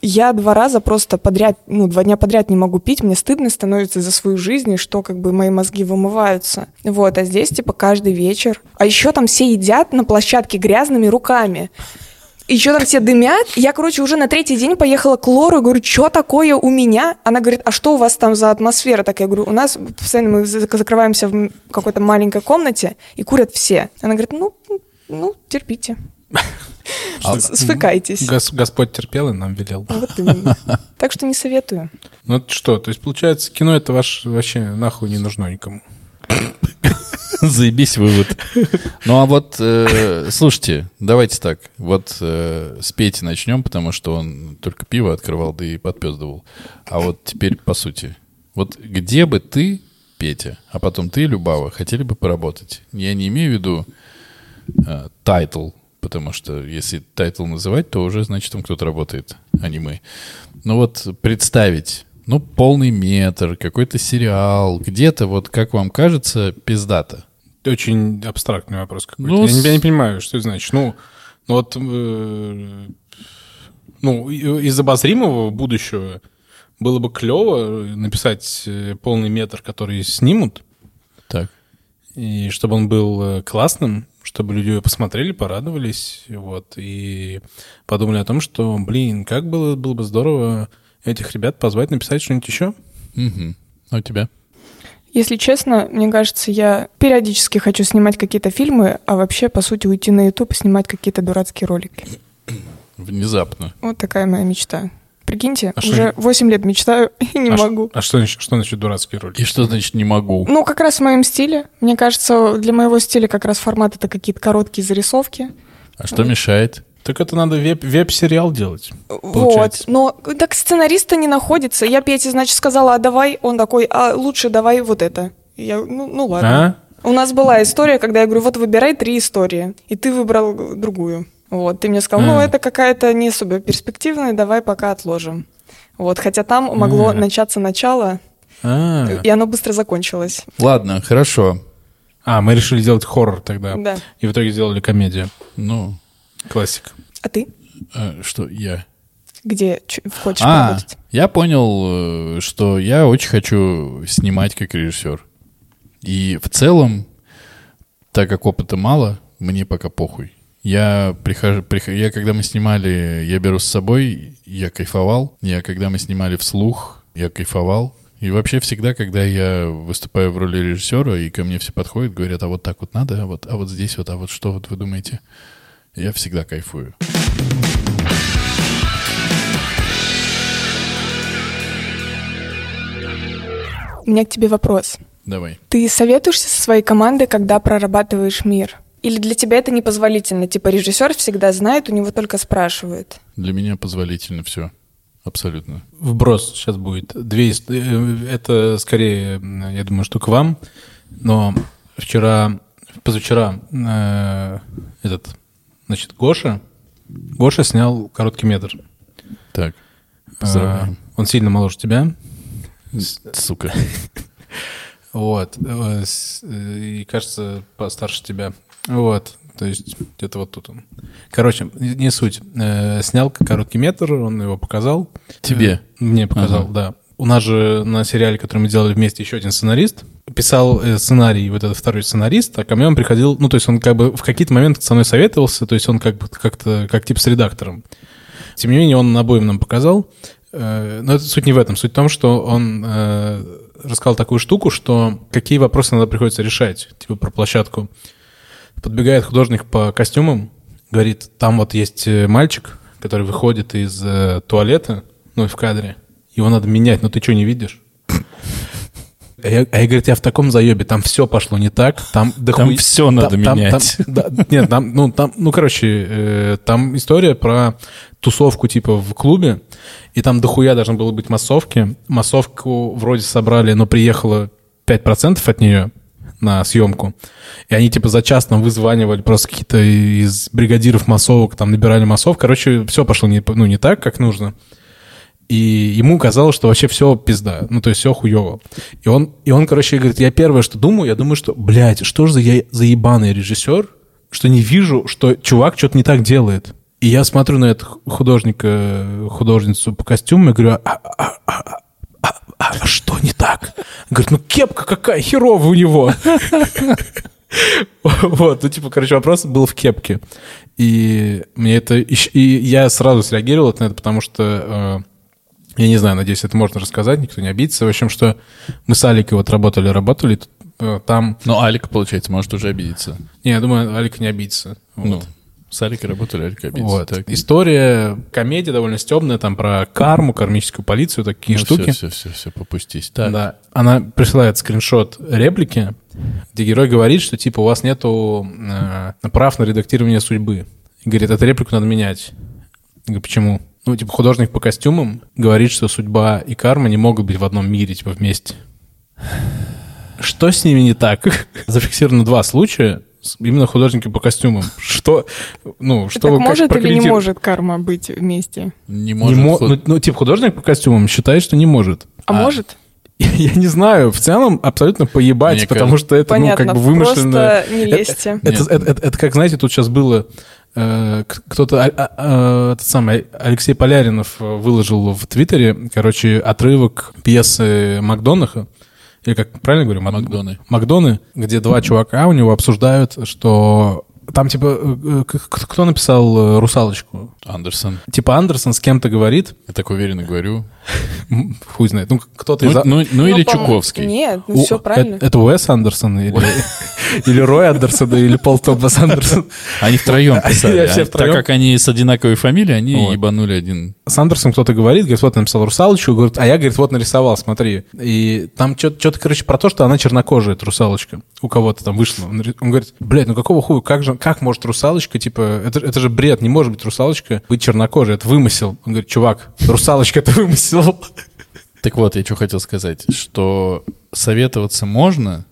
я два раза просто подряд, ну, два дня подряд не могу пить, мне стыдно становится за свою жизнь, и что как бы мои мозги вымываются. Вот, а здесь типа каждый вечер. А еще там все едят на площадке грязными руками. Еще там все дымят. Я, короче, уже на третий день поехала к Лору, говорю, что такое у меня? Она говорит, а что у вас там за атмосфера? Так я говорю, у нас постоянно мы зак- закрываемся в какой-то маленькой комнате, и курят все. Она говорит, ну, ну, терпите. [laughs] С- Свыкайтесь. Гос- Господь терпел и нам велел. Вот именно. [laughs] Так что не советую. Ну что, то есть получается, кино это ваш вообще нахуй не нужно никому. [laughs] Заебись вывод. Ну а вот, э, слушайте, давайте так. Вот э, с Пети начнем, потому что он только пиво открывал, да и подпёздывал. А вот теперь по сути. Вот где бы ты, Петя, а потом ты, Любава, хотели бы поработать? Я не имею в виду title, потому что если title называть, то уже значит там кто-то работает, а не мы. Ну вот представить, ну полный метр, какой-то сериал, где-то вот, как вам кажется, пиздато. Очень абстрактный вопрос какой-то. Ну, я, не, я не понимаю, что это значит. Ну, ну вот, э, ну, из обозримого будущего было бы клево написать э, полный метр, который снимут, Так. и чтобы он был э, классным, чтобы люди его посмотрели, порадовались, вот, и подумали о том, что, блин, как было, было бы здорово этих ребят позвать написать что-нибудь еще. Мгм. А у тебя? Если честно, мне кажется, я периодически хочу снимать какие-то фильмы, а вообще, по сути, уйти на YouTube и снимать какие-то дурацкие ролики. Внезапно. Вот такая моя мечта. Прикиньте, А что уже 8 лет мечтаю [laughs] и не а ш- могу. А что, значит- что значит дурацкие роли? И что значит не могу? Ну, как раз в моем стиле. Мне кажется, для моего стиля как раз формат это какие-то короткие зарисовки. А что мешает? Так это надо веб- веб-сериал делать. Вот. Получается. Но так сценариста не находится. Я Пете, значит, сказала, а давай. Он такой, а лучше давай вот это. Я, ну, ну ладно. А? У нас была история, когда я говорю, вот выбирай три истории, и ты выбрал другую. Вот, ты мне сказал, ну, А. это какая-то не особо перспективная, давай пока отложим. Вот, хотя там могло А. начаться начало, А. и оно быстро закончилось. Ладно, хорошо. А, мы решили делать хоррор тогда. Да. И в итоге сделали комедию. Ну, Классика. А ты? э, что я? Где хочешь А, поработать? я понял, э, что я очень хочу снимать как режиссер. И в целом, так как опыта мало, мне пока похуй. Я прихожу, прих- я когда мы снимали «Я беру с собой», я кайфовал. Я когда мы снимали «Вслух», я кайфовал. И вообще всегда, когда я выступаю в роли режиссера, и ко мне все подходят, говорят, а вот так вот надо, а вот, а вот здесь вот, а вот что вот вы думаете? Я всегда кайфую. У меня к тебе вопрос. Давай. Ты советуешься со своей командой, когда прорабатываешь мир? Или для тебя это непозволительно? Типа режиссер всегда знает, у него только спрашивают. Для меня позволительно все. Абсолютно. Вброс сейчас будет. Две э, Это скорее, я думаю, что к вам. Но вчера, позавчера э, этот, значит, Гоша, Гоша снял короткий метр. Так, Э, поздравляем. Он сильно моложе тебя. Сука. [laughs] Вот. э, э, И, кажется, постарше тебя. Вот. То есть где-то вот тут он. Короче, не суть. Э, Снял короткий метр, он его показал. Тебе? Э, Мне показал, Ага. да. У нас же на сериале, который мы делали вместе, еще один сценарист. Писал э, сценарий вот этот второй сценарист, а ко мне он приходил, ну, то есть он как бы в какие-то моменты со мной советовался, то есть он как бы как-то, как типа с редактором. Тем не менее, он обоим нам показал. Но это суть не в этом. Суть в том, что он рассказал такую штуку, что какие вопросы надо приходится решать, типа про площадку. Подбегает художник по костюмам, говорит, там вот есть э, мальчик, который выходит из э, туалета, ну, в кадре, его надо менять, но ты что, не видишь? А я, а я, говорит, я в таком заебе, там все пошло не так, там... да Там хуй- надо там- там- менять. там- да, нет, там, ну, там, ну, короче, э, там история про тусовку типа в клубе, и там дохуя должно было быть массовки. Массовку вроде собрали, но приехало 5% от нее на съемку. И они типа за час нам вызванивали просто какие-то из бригадиров массовок, там набирали массов. Короче, все пошло не, ну, не так, как нужно. И ему казалось, что вообще все пизда. Ну, то есть все хуево. И он, и он, короче, говорит, я первое, что думаю, я думаю, что, блядь, что же за, я, за ебаный режиссер, что не вижу, что чувак что-то не так делает. И я смотрю на этого художника, художницу по костюму, и говорю, а, а, а, а, а, а что не так? Говорит, ну кепка какая херовая у него. Вот, ну типа, короче, вопрос был в кепке. И мне это... И я сразу среагировал на это, потому что... э, я не знаю, надеюсь, это можно рассказать, никто не обидится. В общем, что мы с Аликой вот работали, работали, тут, э, там... Ну, Алика, получается, может уже обидеться. Не, я думаю, Алика не обидится. Вот. С Аликой работали, Алика обидится. Вот. Так. История, комедия довольно стебная, там про карму, кармическую полицию, такие Ну, штуки. Все, все, все, все, попустись. Так. Да. Она присылает скриншот реплики, где герой говорит, что типа у вас нету э, прав на редактирование судьбы. И говорит, эту реплику надо менять. Я говорю, почему? Ну, типа, художник по костюмам говорит, что судьба и карма не могут быть в одном мире, типа, вместе. Что с ними не так? Зафиксировано два случая, именно художники по костюмам. Что, ну, что так вы как может или не может карма быть вместе? Не Не может. мо- худ- ну, ну, типа, художник по костюмам считает, что не может. А, А, может? [laughs] Я не знаю, в целом абсолютно поебать, Мне потому кажется- что это, Понятно, ну, как бы вымышленно. просто не Это- лезьте. Это, Нет. это, это- это как, знаете, тут сейчас было, э, кто-то, а- а- а, этот самый Алексей Поляринов выложил в Твиттере, короче, отрывок пьесы Макдонаха, или как правильно говорю? Мак- Макдоны. Макдоны, где два чувака у него обсуждают, что Там, типа, э, э, кто написал э, «Русалочку»? Андерсон. Типа Андерсон с кем-то говорит, Я так уверенно говорю. хуй знает, ну, кто-то Ну, из... а- ну- ну или по-моему, Чуковский. Нет, ну все правильно. Это, это Уэс Андерсон или, [laughs] или Рой Андерсон, или Пол Томас Андерсон. Они втроем писали. Все А втроем. Так как они с одинаковой фамилией, они Вот. ебанули один. С Андерсом кто-то говорит, говорит, вот написал русалочку, говорит, а я, говорит, вот нарисовал, смотри. И там что-то, короче, про то, что она чернокожая, эта русалочка. У кого-то там вышло. Он, он говорит, блядь, ну какого хуя, как же, как может русалочка, типа, это, это же бред, не может быть русалочка быть чернокожей, это вымысел. Он говорит, чувак, русалочка это вымысел. Так вот, я что хотел сказать, что советоваться можно,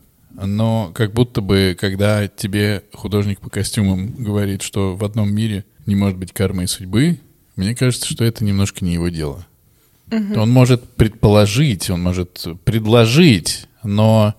но как будто бы, когда тебе художник по костюмам говорит, что в одном мире не может быть кармы и судьбы, мне кажется, что это немножко не его дело. Он может предположить, он может предложить, но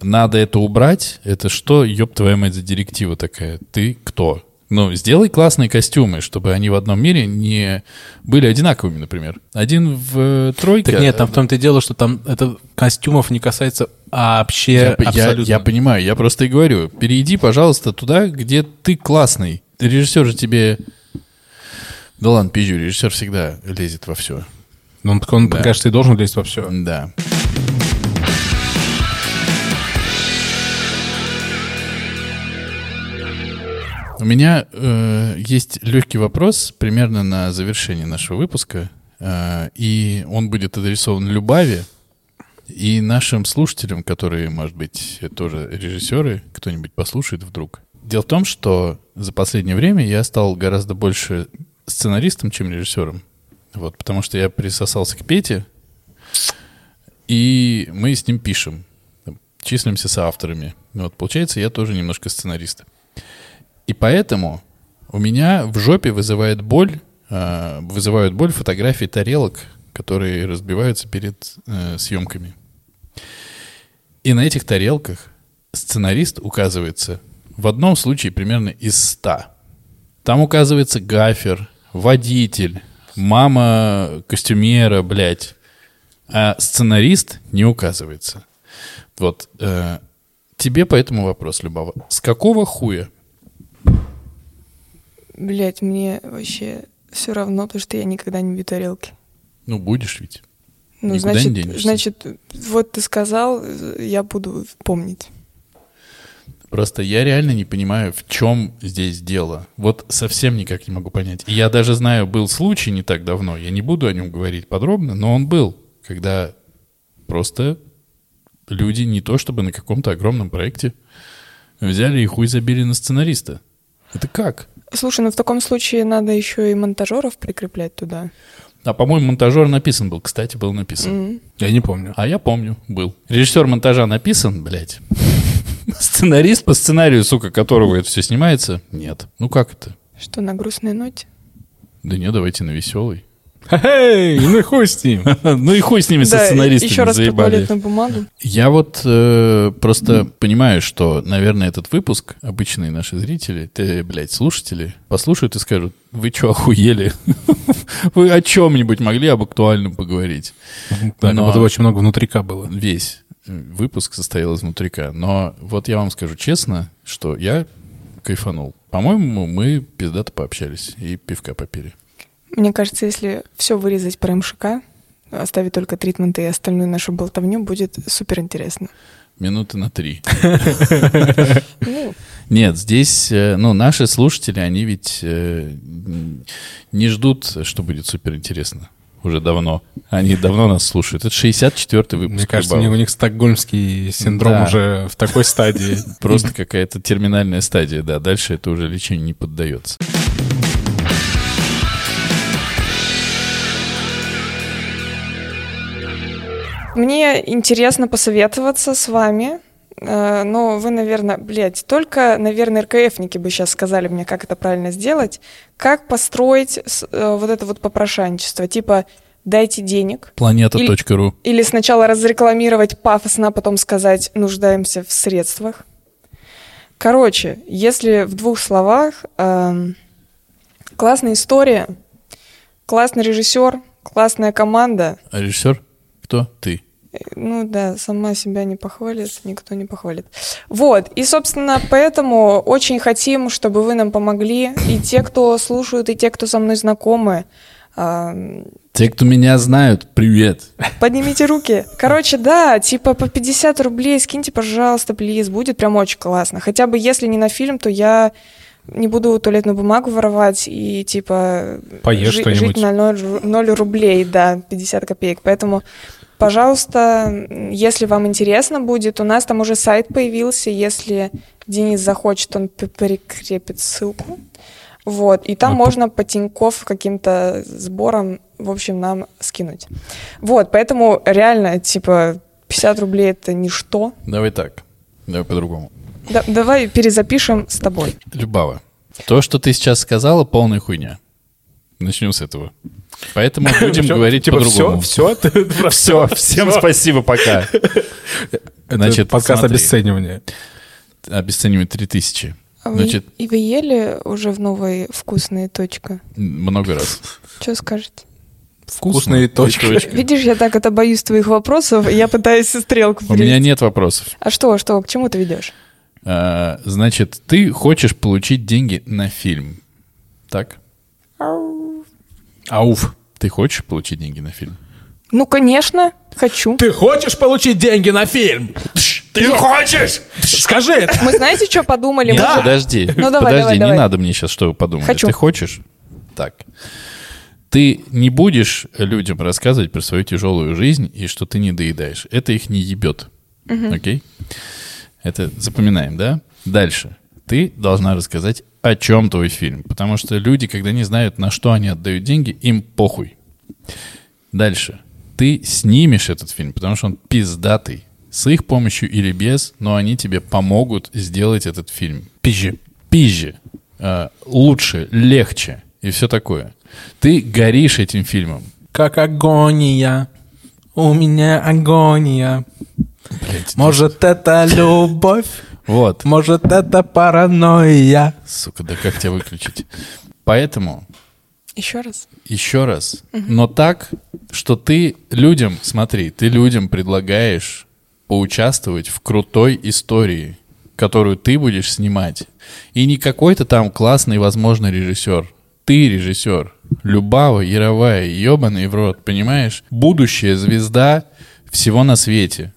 надо это убрать. Это что, ёб твою мать, за директива такая? Ты кто? Ну, сделай классные костюмы, чтобы они в одном мире не были одинаковыми, например. Один в э, тройке. Так нет, там в том-то и дело, что там это костюмов не касается вообще Я, я- абсолютно. я понимаю, я просто и говорю, перейди, пожалуйста, туда, где ты классный. Режиссер же тебе... Да ладно, пизжу, режиссер всегда лезет во все. Ну, он, он, Да. кажется, и должен лезть во все. Да. У меня э, есть легкий вопрос примерно на завершение нашего выпуска, э, и он будет адресован Любави и нашим слушателям, которые, может быть, тоже режиссеры, кто-нибудь послушает вдруг. Дело в том, что за последнее время я стал гораздо больше сценаристом, чем режиссером. Вот, потому что я присосался к Пете, и мы с ним пишем, числимся соавторами. Вот, получается, я тоже немножко сценарист. И поэтому у меня в жопе вызывает боль, э, вызывают боль фотографии тарелок, которые разбиваются перед э, съемками. И на этих тарелках сценарист указывается в одном случае примерно из ста. Там указывается гафер, водитель, мама костюмера, блядь. А сценарист не указывается. Вот. э, тебе по этому вопрос, Любава. С какого хуя? Блять, мне вообще все равно, потому что я никогда не бью тарелки. Ну, будешь ведь. Ну, Никуда не значит, денешься. значит, вот ты сказал, я буду помнить. Просто я реально не понимаю, в чем здесь дело. Вот совсем никак не могу понять. И я даже знаю, был случай не так давно, я не буду о нем говорить подробно, но он был, когда просто люди не то чтобы на каком-то огромном проекте взяли и хуй забили на сценариста. Это как? Слушай, ну в таком случае надо еще и монтажеров прикреплять туда. А, по-моему, монтажер написан был. Кстати, был написан. М. Я не помню. А я помню, был. Режиссер монтажа написан, блядь. [laughs] Сценарист по сценарию, сука, которого это все снимается, нет. Ну как это? Что, на грустной ноте? Да не, давайте на веселый. Эй, ну и хуй с ним. [laughs] Ну и хуй с ними, со сценаристами еще раз про заебали. туалетную бумагу. Я вот э, просто понимаю, что, наверное, этот выпуск обычные наши зрители, те, блядь, слушатели, послушают и скажут, вы что, охуели? [laughs] Вы о чем-нибудь могли об актуальном поговорить? Да, Но- как будто очень много внутрика было. Весь э, выпуск состоял из внутрика. Но вот я вам скажу честно, что я кайфанул. По-моему, мы пиздато пообщались и пивка попили. Мне кажется, если все вырезать про МШК, оставить только тритменты и остальную нашу болтовню, будет супер интересно. Минуты на три. Ну, Нет, здесь, э, ну, наши слушатели, они ведь э, не ждут, что будет супер интересно. Уже давно. Они давно нас слушают. Это 64-й выпуск. Мне кажется, у Любава. них, у них стокгольмский синдром Да. уже в такой стадии. Просто какая-то терминальная стадия, да. Дальше это уже лечению не поддается. Мне интересно посоветоваться с вами, э, но вы, наверное, блядь, только, наверное, РКФники бы сейчас сказали мне, как это правильно сделать, как построить э, вот это вот попрошайничество, типа дайте денег, Планета.ру. или сначала разрекламировать пафосно, а потом сказать нуждаемся в средствах. Короче, если в двух словах, эм, классная история, классный режиссер, классная команда, А режиссер? Кто? Ты. Ну да, сама себя не похвалит, никто не похвалит. Вот, и, собственно, поэтому очень хотим, чтобы вы нам помогли, и те, кто слушают, и те, кто со мной знакомы, а, Те, кто меня знают, привет. Поднимите руки. Короче, да, типа по 50 рублей скиньте, пожалуйста, плиз. Будет прям очень классно. Хотя бы если не на фильм, то я не буду туалетную бумагу воровать и типа Поешь жи- что-нибудь. жить на 0, рублей, да, 50 копеек. Поэтому, пожалуйста, если вам интересно будет, у нас там уже сайт появился. Если Денис захочет, он прикрепит ссылку. Вот, и там Ну, можно по Тинькофф каким-то сбором, в общем, нам скинуть. Вот, поэтому реально, типа, 50 рублей это ничто. Давай так. Давай по-другому. Да- давай перезапишем с тобой. Любава, то, что ты сейчас сказала, полная хуйня. Начнем с этого. Поэтому [laughs] будем говорить типа, по-другому. Все, все, Все, всем спасибо, пока. [laughs] Значит, подкаст смотри. обесценивания. Обесценивать 3000. А вы- Значит, и вы ели уже в новой вкусной точка? много раз. Что скажете? Вкусные точки. Видишь, я так это боюсь твоих вопросов, я пытаюсь стрелку У меня нет вопросов. А что, что, к чему ты ведешь? А, Значит, ты хочешь получить деньги на фильм. Так? Ауф. Ты хочешь получить деньги на фильм? Ну, конечно, хочу. Ты хочешь получить деньги на фильм? Ты хочешь? Скажи это. Мы знаете, что подумали? Же- подожди. Ну, давай, подожди, давай, не давай. надо мне сейчас, что вы подумали. Хочу. Ты хочешь? Так. Ты не будешь людям рассказывать про свою тяжелую жизнь и что ты не доедаешь. Это их не ебет. Окей? Это запоминаем, да? Дальше. Ты должна рассказать, о чем твой фильм. Потому что люди, когда не знают, на что они отдают деньги, им похуй. Дальше. Ты снимешь этот фильм, потому что он пиздатый. С их помощью или без, но они тебе помогут сделать этот фильм. Пизже. Пизже. Э, лучше, легче и все такое. Ты горишь этим фильмом. Как агония. У меня агония. Блядь, Может, это [laughs] любовь? Вот. Может, это паранойя? Сука, да как тебя выключить? Поэтому Еще раз. еще раз. Но так, что ты людям, смотри, ты людям предлагаешь поучаствовать в крутой истории, которую ты будешь снимать. И не какой-то там классный, возможно, режиссер. Ты режиссер. Любава, Яровая, ебаный в рот, понимаешь? Будущая звезда всего на свете.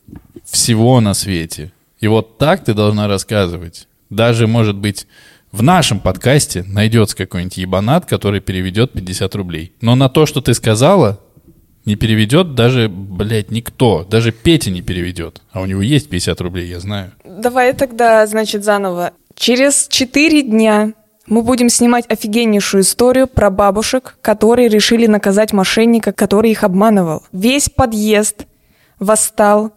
Всего на свете. И вот так ты должна рассказывать. Даже, может быть, в нашем подкасте найдется какой-нибудь ебанат, который переведет 50 рублей. Но на то, что ты сказала, не переведет даже, блядь, никто. Даже Петя не переведет. А у него есть 50 рублей, я знаю. Давай тогда, значит, заново. Через четыре дня мы будем снимать офигеннейшую историю про бабушек, которые решили наказать мошенника, который их обманывал. Весь подъезд восстал,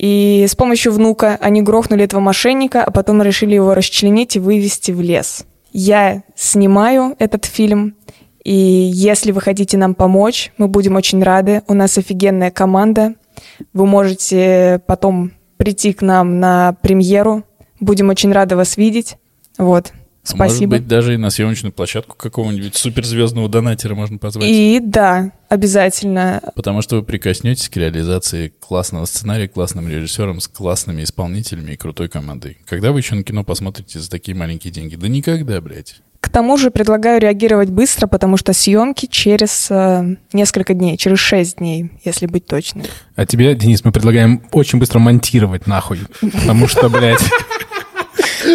и с помощью внука они грохнули этого мошенника, а потом решили его расчленить и вывести в лес. Я снимаю этот фильм, и если вы хотите нам помочь, мы будем очень рады. У нас офигенная команда. Вы можете потом прийти к нам на премьеру. Будем очень рады вас видеть. Вот. А Может Спасибо. быть, даже и на съемочную площадку какого-нибудь суперзвездного донатера можно позвать. И да, обязательно. Потому что вы прикоснетесь к реализации классного сценария, классным режиссером, с классными исполнителями и крутой командой. Когда вы еще на кино посмотрите за такие маленькие деньги? Да никогда, блядь. К тому же предлагаю реагировать быстро, потому что съемки через э, несколько дней, через шесть дней, если быть точным. А тебе, Денис, мы предлагаем очень быстро монтировать нахуй. Потому что, блядь,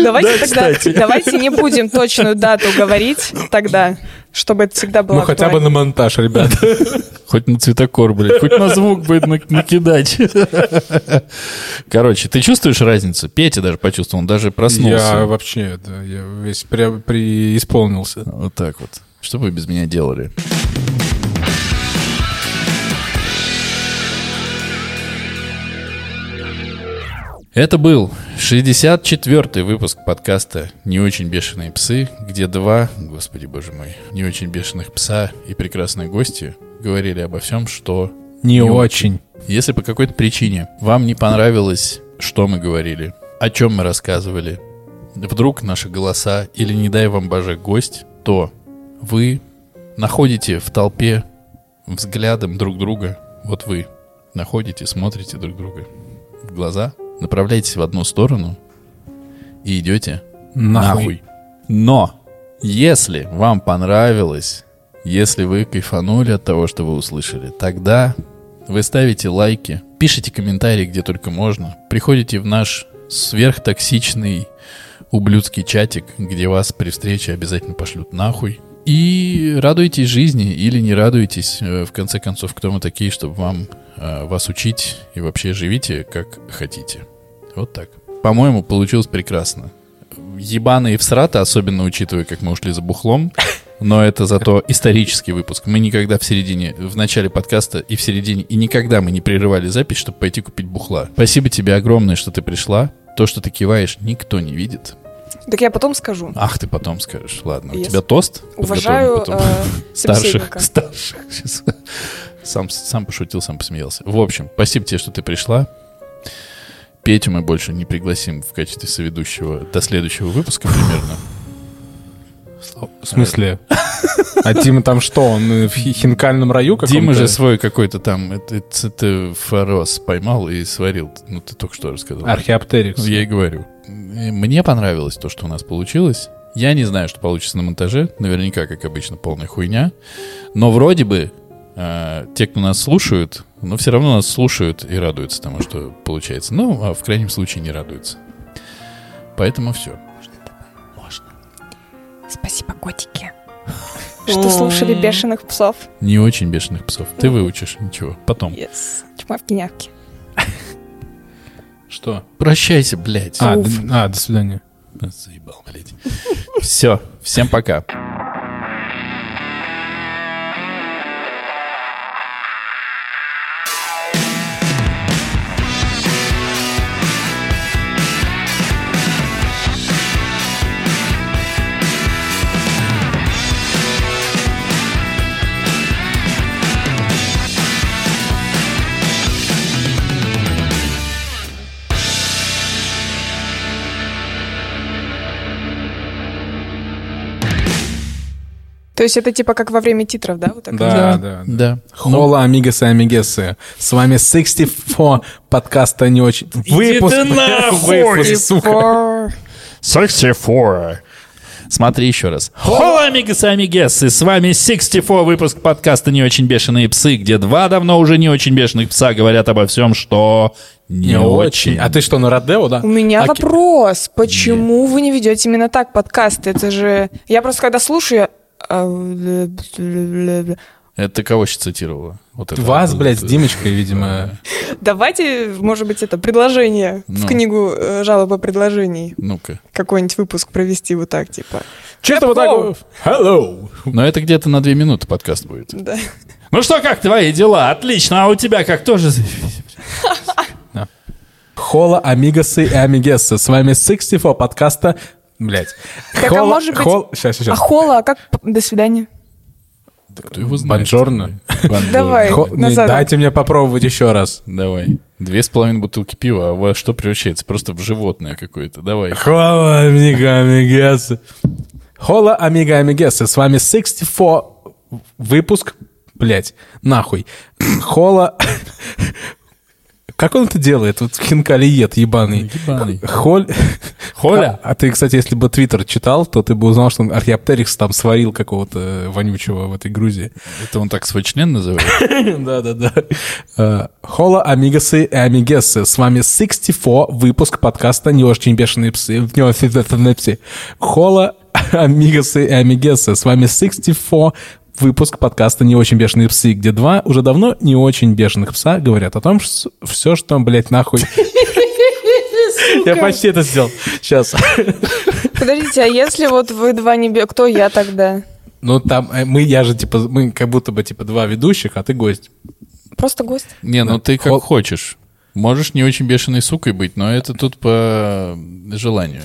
Давайте тогда, давайте не будем точную дату говорить тогда, чтобы это всегда было ну хотя бы на актуально. монтаж, ребят. [laughs] Хоть на цветокор, блядь, хоть на звук будет на- накидать. [laughs] Короче, ты чувствуешь разницу? Петя даже почувствовал, он даже проснулся. Я вообще, да, я весь преисполнился. Вот так вот. Что вы без меня делали? Это был 64-й выпуск подкаста «Не очень бешеные псы», где два, господи боже мой, не очень бешеных пса и прекрасные гости говорили обо всем, что Не Не очень. если по какой-то причине вам не понравилось, что мы говорили, о чем мы рассказывали, вдруг наши голоса или не дай вам боже гость, то вы находите в толпе взглядом друг друга, вот вы, находите, смотрите друг друга в глаза, направляетесь в одну сторону и идете Нахуй. Но если вам понравилось, если вы кайфанули от того, что вы услышали, тогда вы ставите лайки, пишите комментарии, где только можно, приходите в наш сверхтоксичный ублюдский чатик, где вас при встрече обязательно пошлют нахуй. И радуйтесь жизни или не радуйтесь, э, в конце концов, кто мы такие, чтобы вам э, вас учить и вообще живите как хотите. Вот так. По-моему, получилось прекрасно. Ебаные и всрата, особенно учитывая, как мы ушли за бухлом, но это зато исторический выпуск. Мы никогда в середине, в начале подкаста и в середине, и никогда мы не прерывали запись, чтобы пойти купить бухла. Спасибо тебе огромное, что ты пришла. То, что ты киваешь, никто не видит. Так я потом скажу. Ах, ты потом скажешь. Ладно, у Yes. тебя тост? Уважаю потом? э, [laughs] старших, старших. Сам, сам пошутил, сам посмеялся. В общем, спасибо тебе, что ты пришла. Петю мы больше не пригласим в качестве соведущего до следующего выпуска примерно. В смысле? А Дима там что, он в хи- хинкальном раю каком-то? Дима же свой какой-то там, это, это, это форос поймал и сварил. Ну, ты только что рассказал. Археоптерикс. Я и говорю. Мне понравилось то, что у нас получилось. Я не знаю, что получится на монтаже. Наверняка, как обычно, полная хуйня. Но вроде бы э, те, кто нас слушают, но все равно нас слушают и радуются тому, что получается. Ну, а в крайнем случае не радуются. Поэтому все. Спасибо, котики. [laughs] Что слушали бешеных псов. Не очень бешеных псов. Ты выучишь, ничего. Потом. Yes. Чмавки-нявки. Что? Прощайся, блядь. А, а, до свидания. Заебал, блядь. Все. Всем пока. То есть это типа как во время титров, да? Вот так Да, да, да. Да. Хола, амигасы, амигесы. С вами 64 подкаста не очень... Выпуск, ты нахуй! [laughs] выпуск, сука. 64. Смотри еще раз. Хола, амигасы, амигесы. С вами 64 выпуск подкаста «Не очень бешеные псы», где два давно уже не очень бешеных пса говорят обо всем, что не, Не очень. очень. А ты что, на Родео, да? У меня Оки- вопрос. Почему вы не ведете именно так подкасты? Это же... Я просто когда слушаю... Это ты кого сейчас цитировала? Вот это Вас, вот, блядь, с э, Димочкой, [laughs] видимо. Давайте, может быть, это предложение в Ну. книгу э, жалоба предложений. Ну-ка. Какой-нибудь выпуск провести вот так, типа. Чё-то вот так. Hello. Но это где-то на две минуты подкаст будет. Да. Ну что, как твои дела? Отлично. А у тебя как тоже? [laughs] Хола, амигасы и амигесы. С вами 64 подкаста... Блядь. Так, а может быть- Сейчас, А сейчас. хола, а как... До свидания. Кто его знает? Бонжорно. [laughs] Давай. Хо- назад. Дайте мне попробовать еще раз. Давай. Две с половиной бутылки пива, а во что превращается? Просто в животное какое-то. Давай. Хола, амига, амигесы. Хола, амига, амигесы. С вами 64 выпуск. Блять, нахуй. Хола... Как он это делает? Вот хинкалиет ебаный. Ебаный. Холь... Холя? А, а ты, кстати, если бы Твиттер читал, то ты бы узнал, что он Археоптерикс там сварил какого-то вонючего в этой Грузии. Это он так свой член называет? [laughs] Да-да-да. Э, Хола, амигасы и амигесы. С вами 64 выпуск подкаста «Не очень бешеные псы». В псы. Хола, амигасы [laughs] и амигесы. С вами 64 выпуск подкаста «Не очень бешеные псы», где два уже давно не очень бешеных пса говорят о том, что все, что, блядь, нахуй... Я почти это сделал. Сейчас. Подождите, а если вот вы два не... бе- Кто я тогда? Ну, там, э, мы, я же, типа, мы как будто бы, типа, два ведущих, а ты гость. Просто гость? Не, ну ты как Хо- хочешь. Можешь не очень бешеной сукой быть, но это тут по желанию.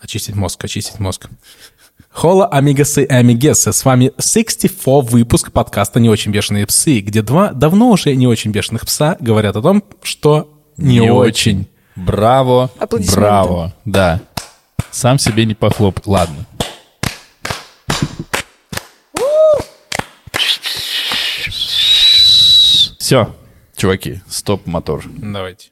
Очистить мозг, очистить мозг. Хола, амигасы и амигесы. С вами 64 выпуск подкаста «Не очень бешеные псы», где два давно уже не очень бешеных пса говорят о том, что не, очень. Браво, Аплодисменты. браво. Да. Сам себе не похлоп. Ладно. Все, чуваки, стоп мотор. Давайте.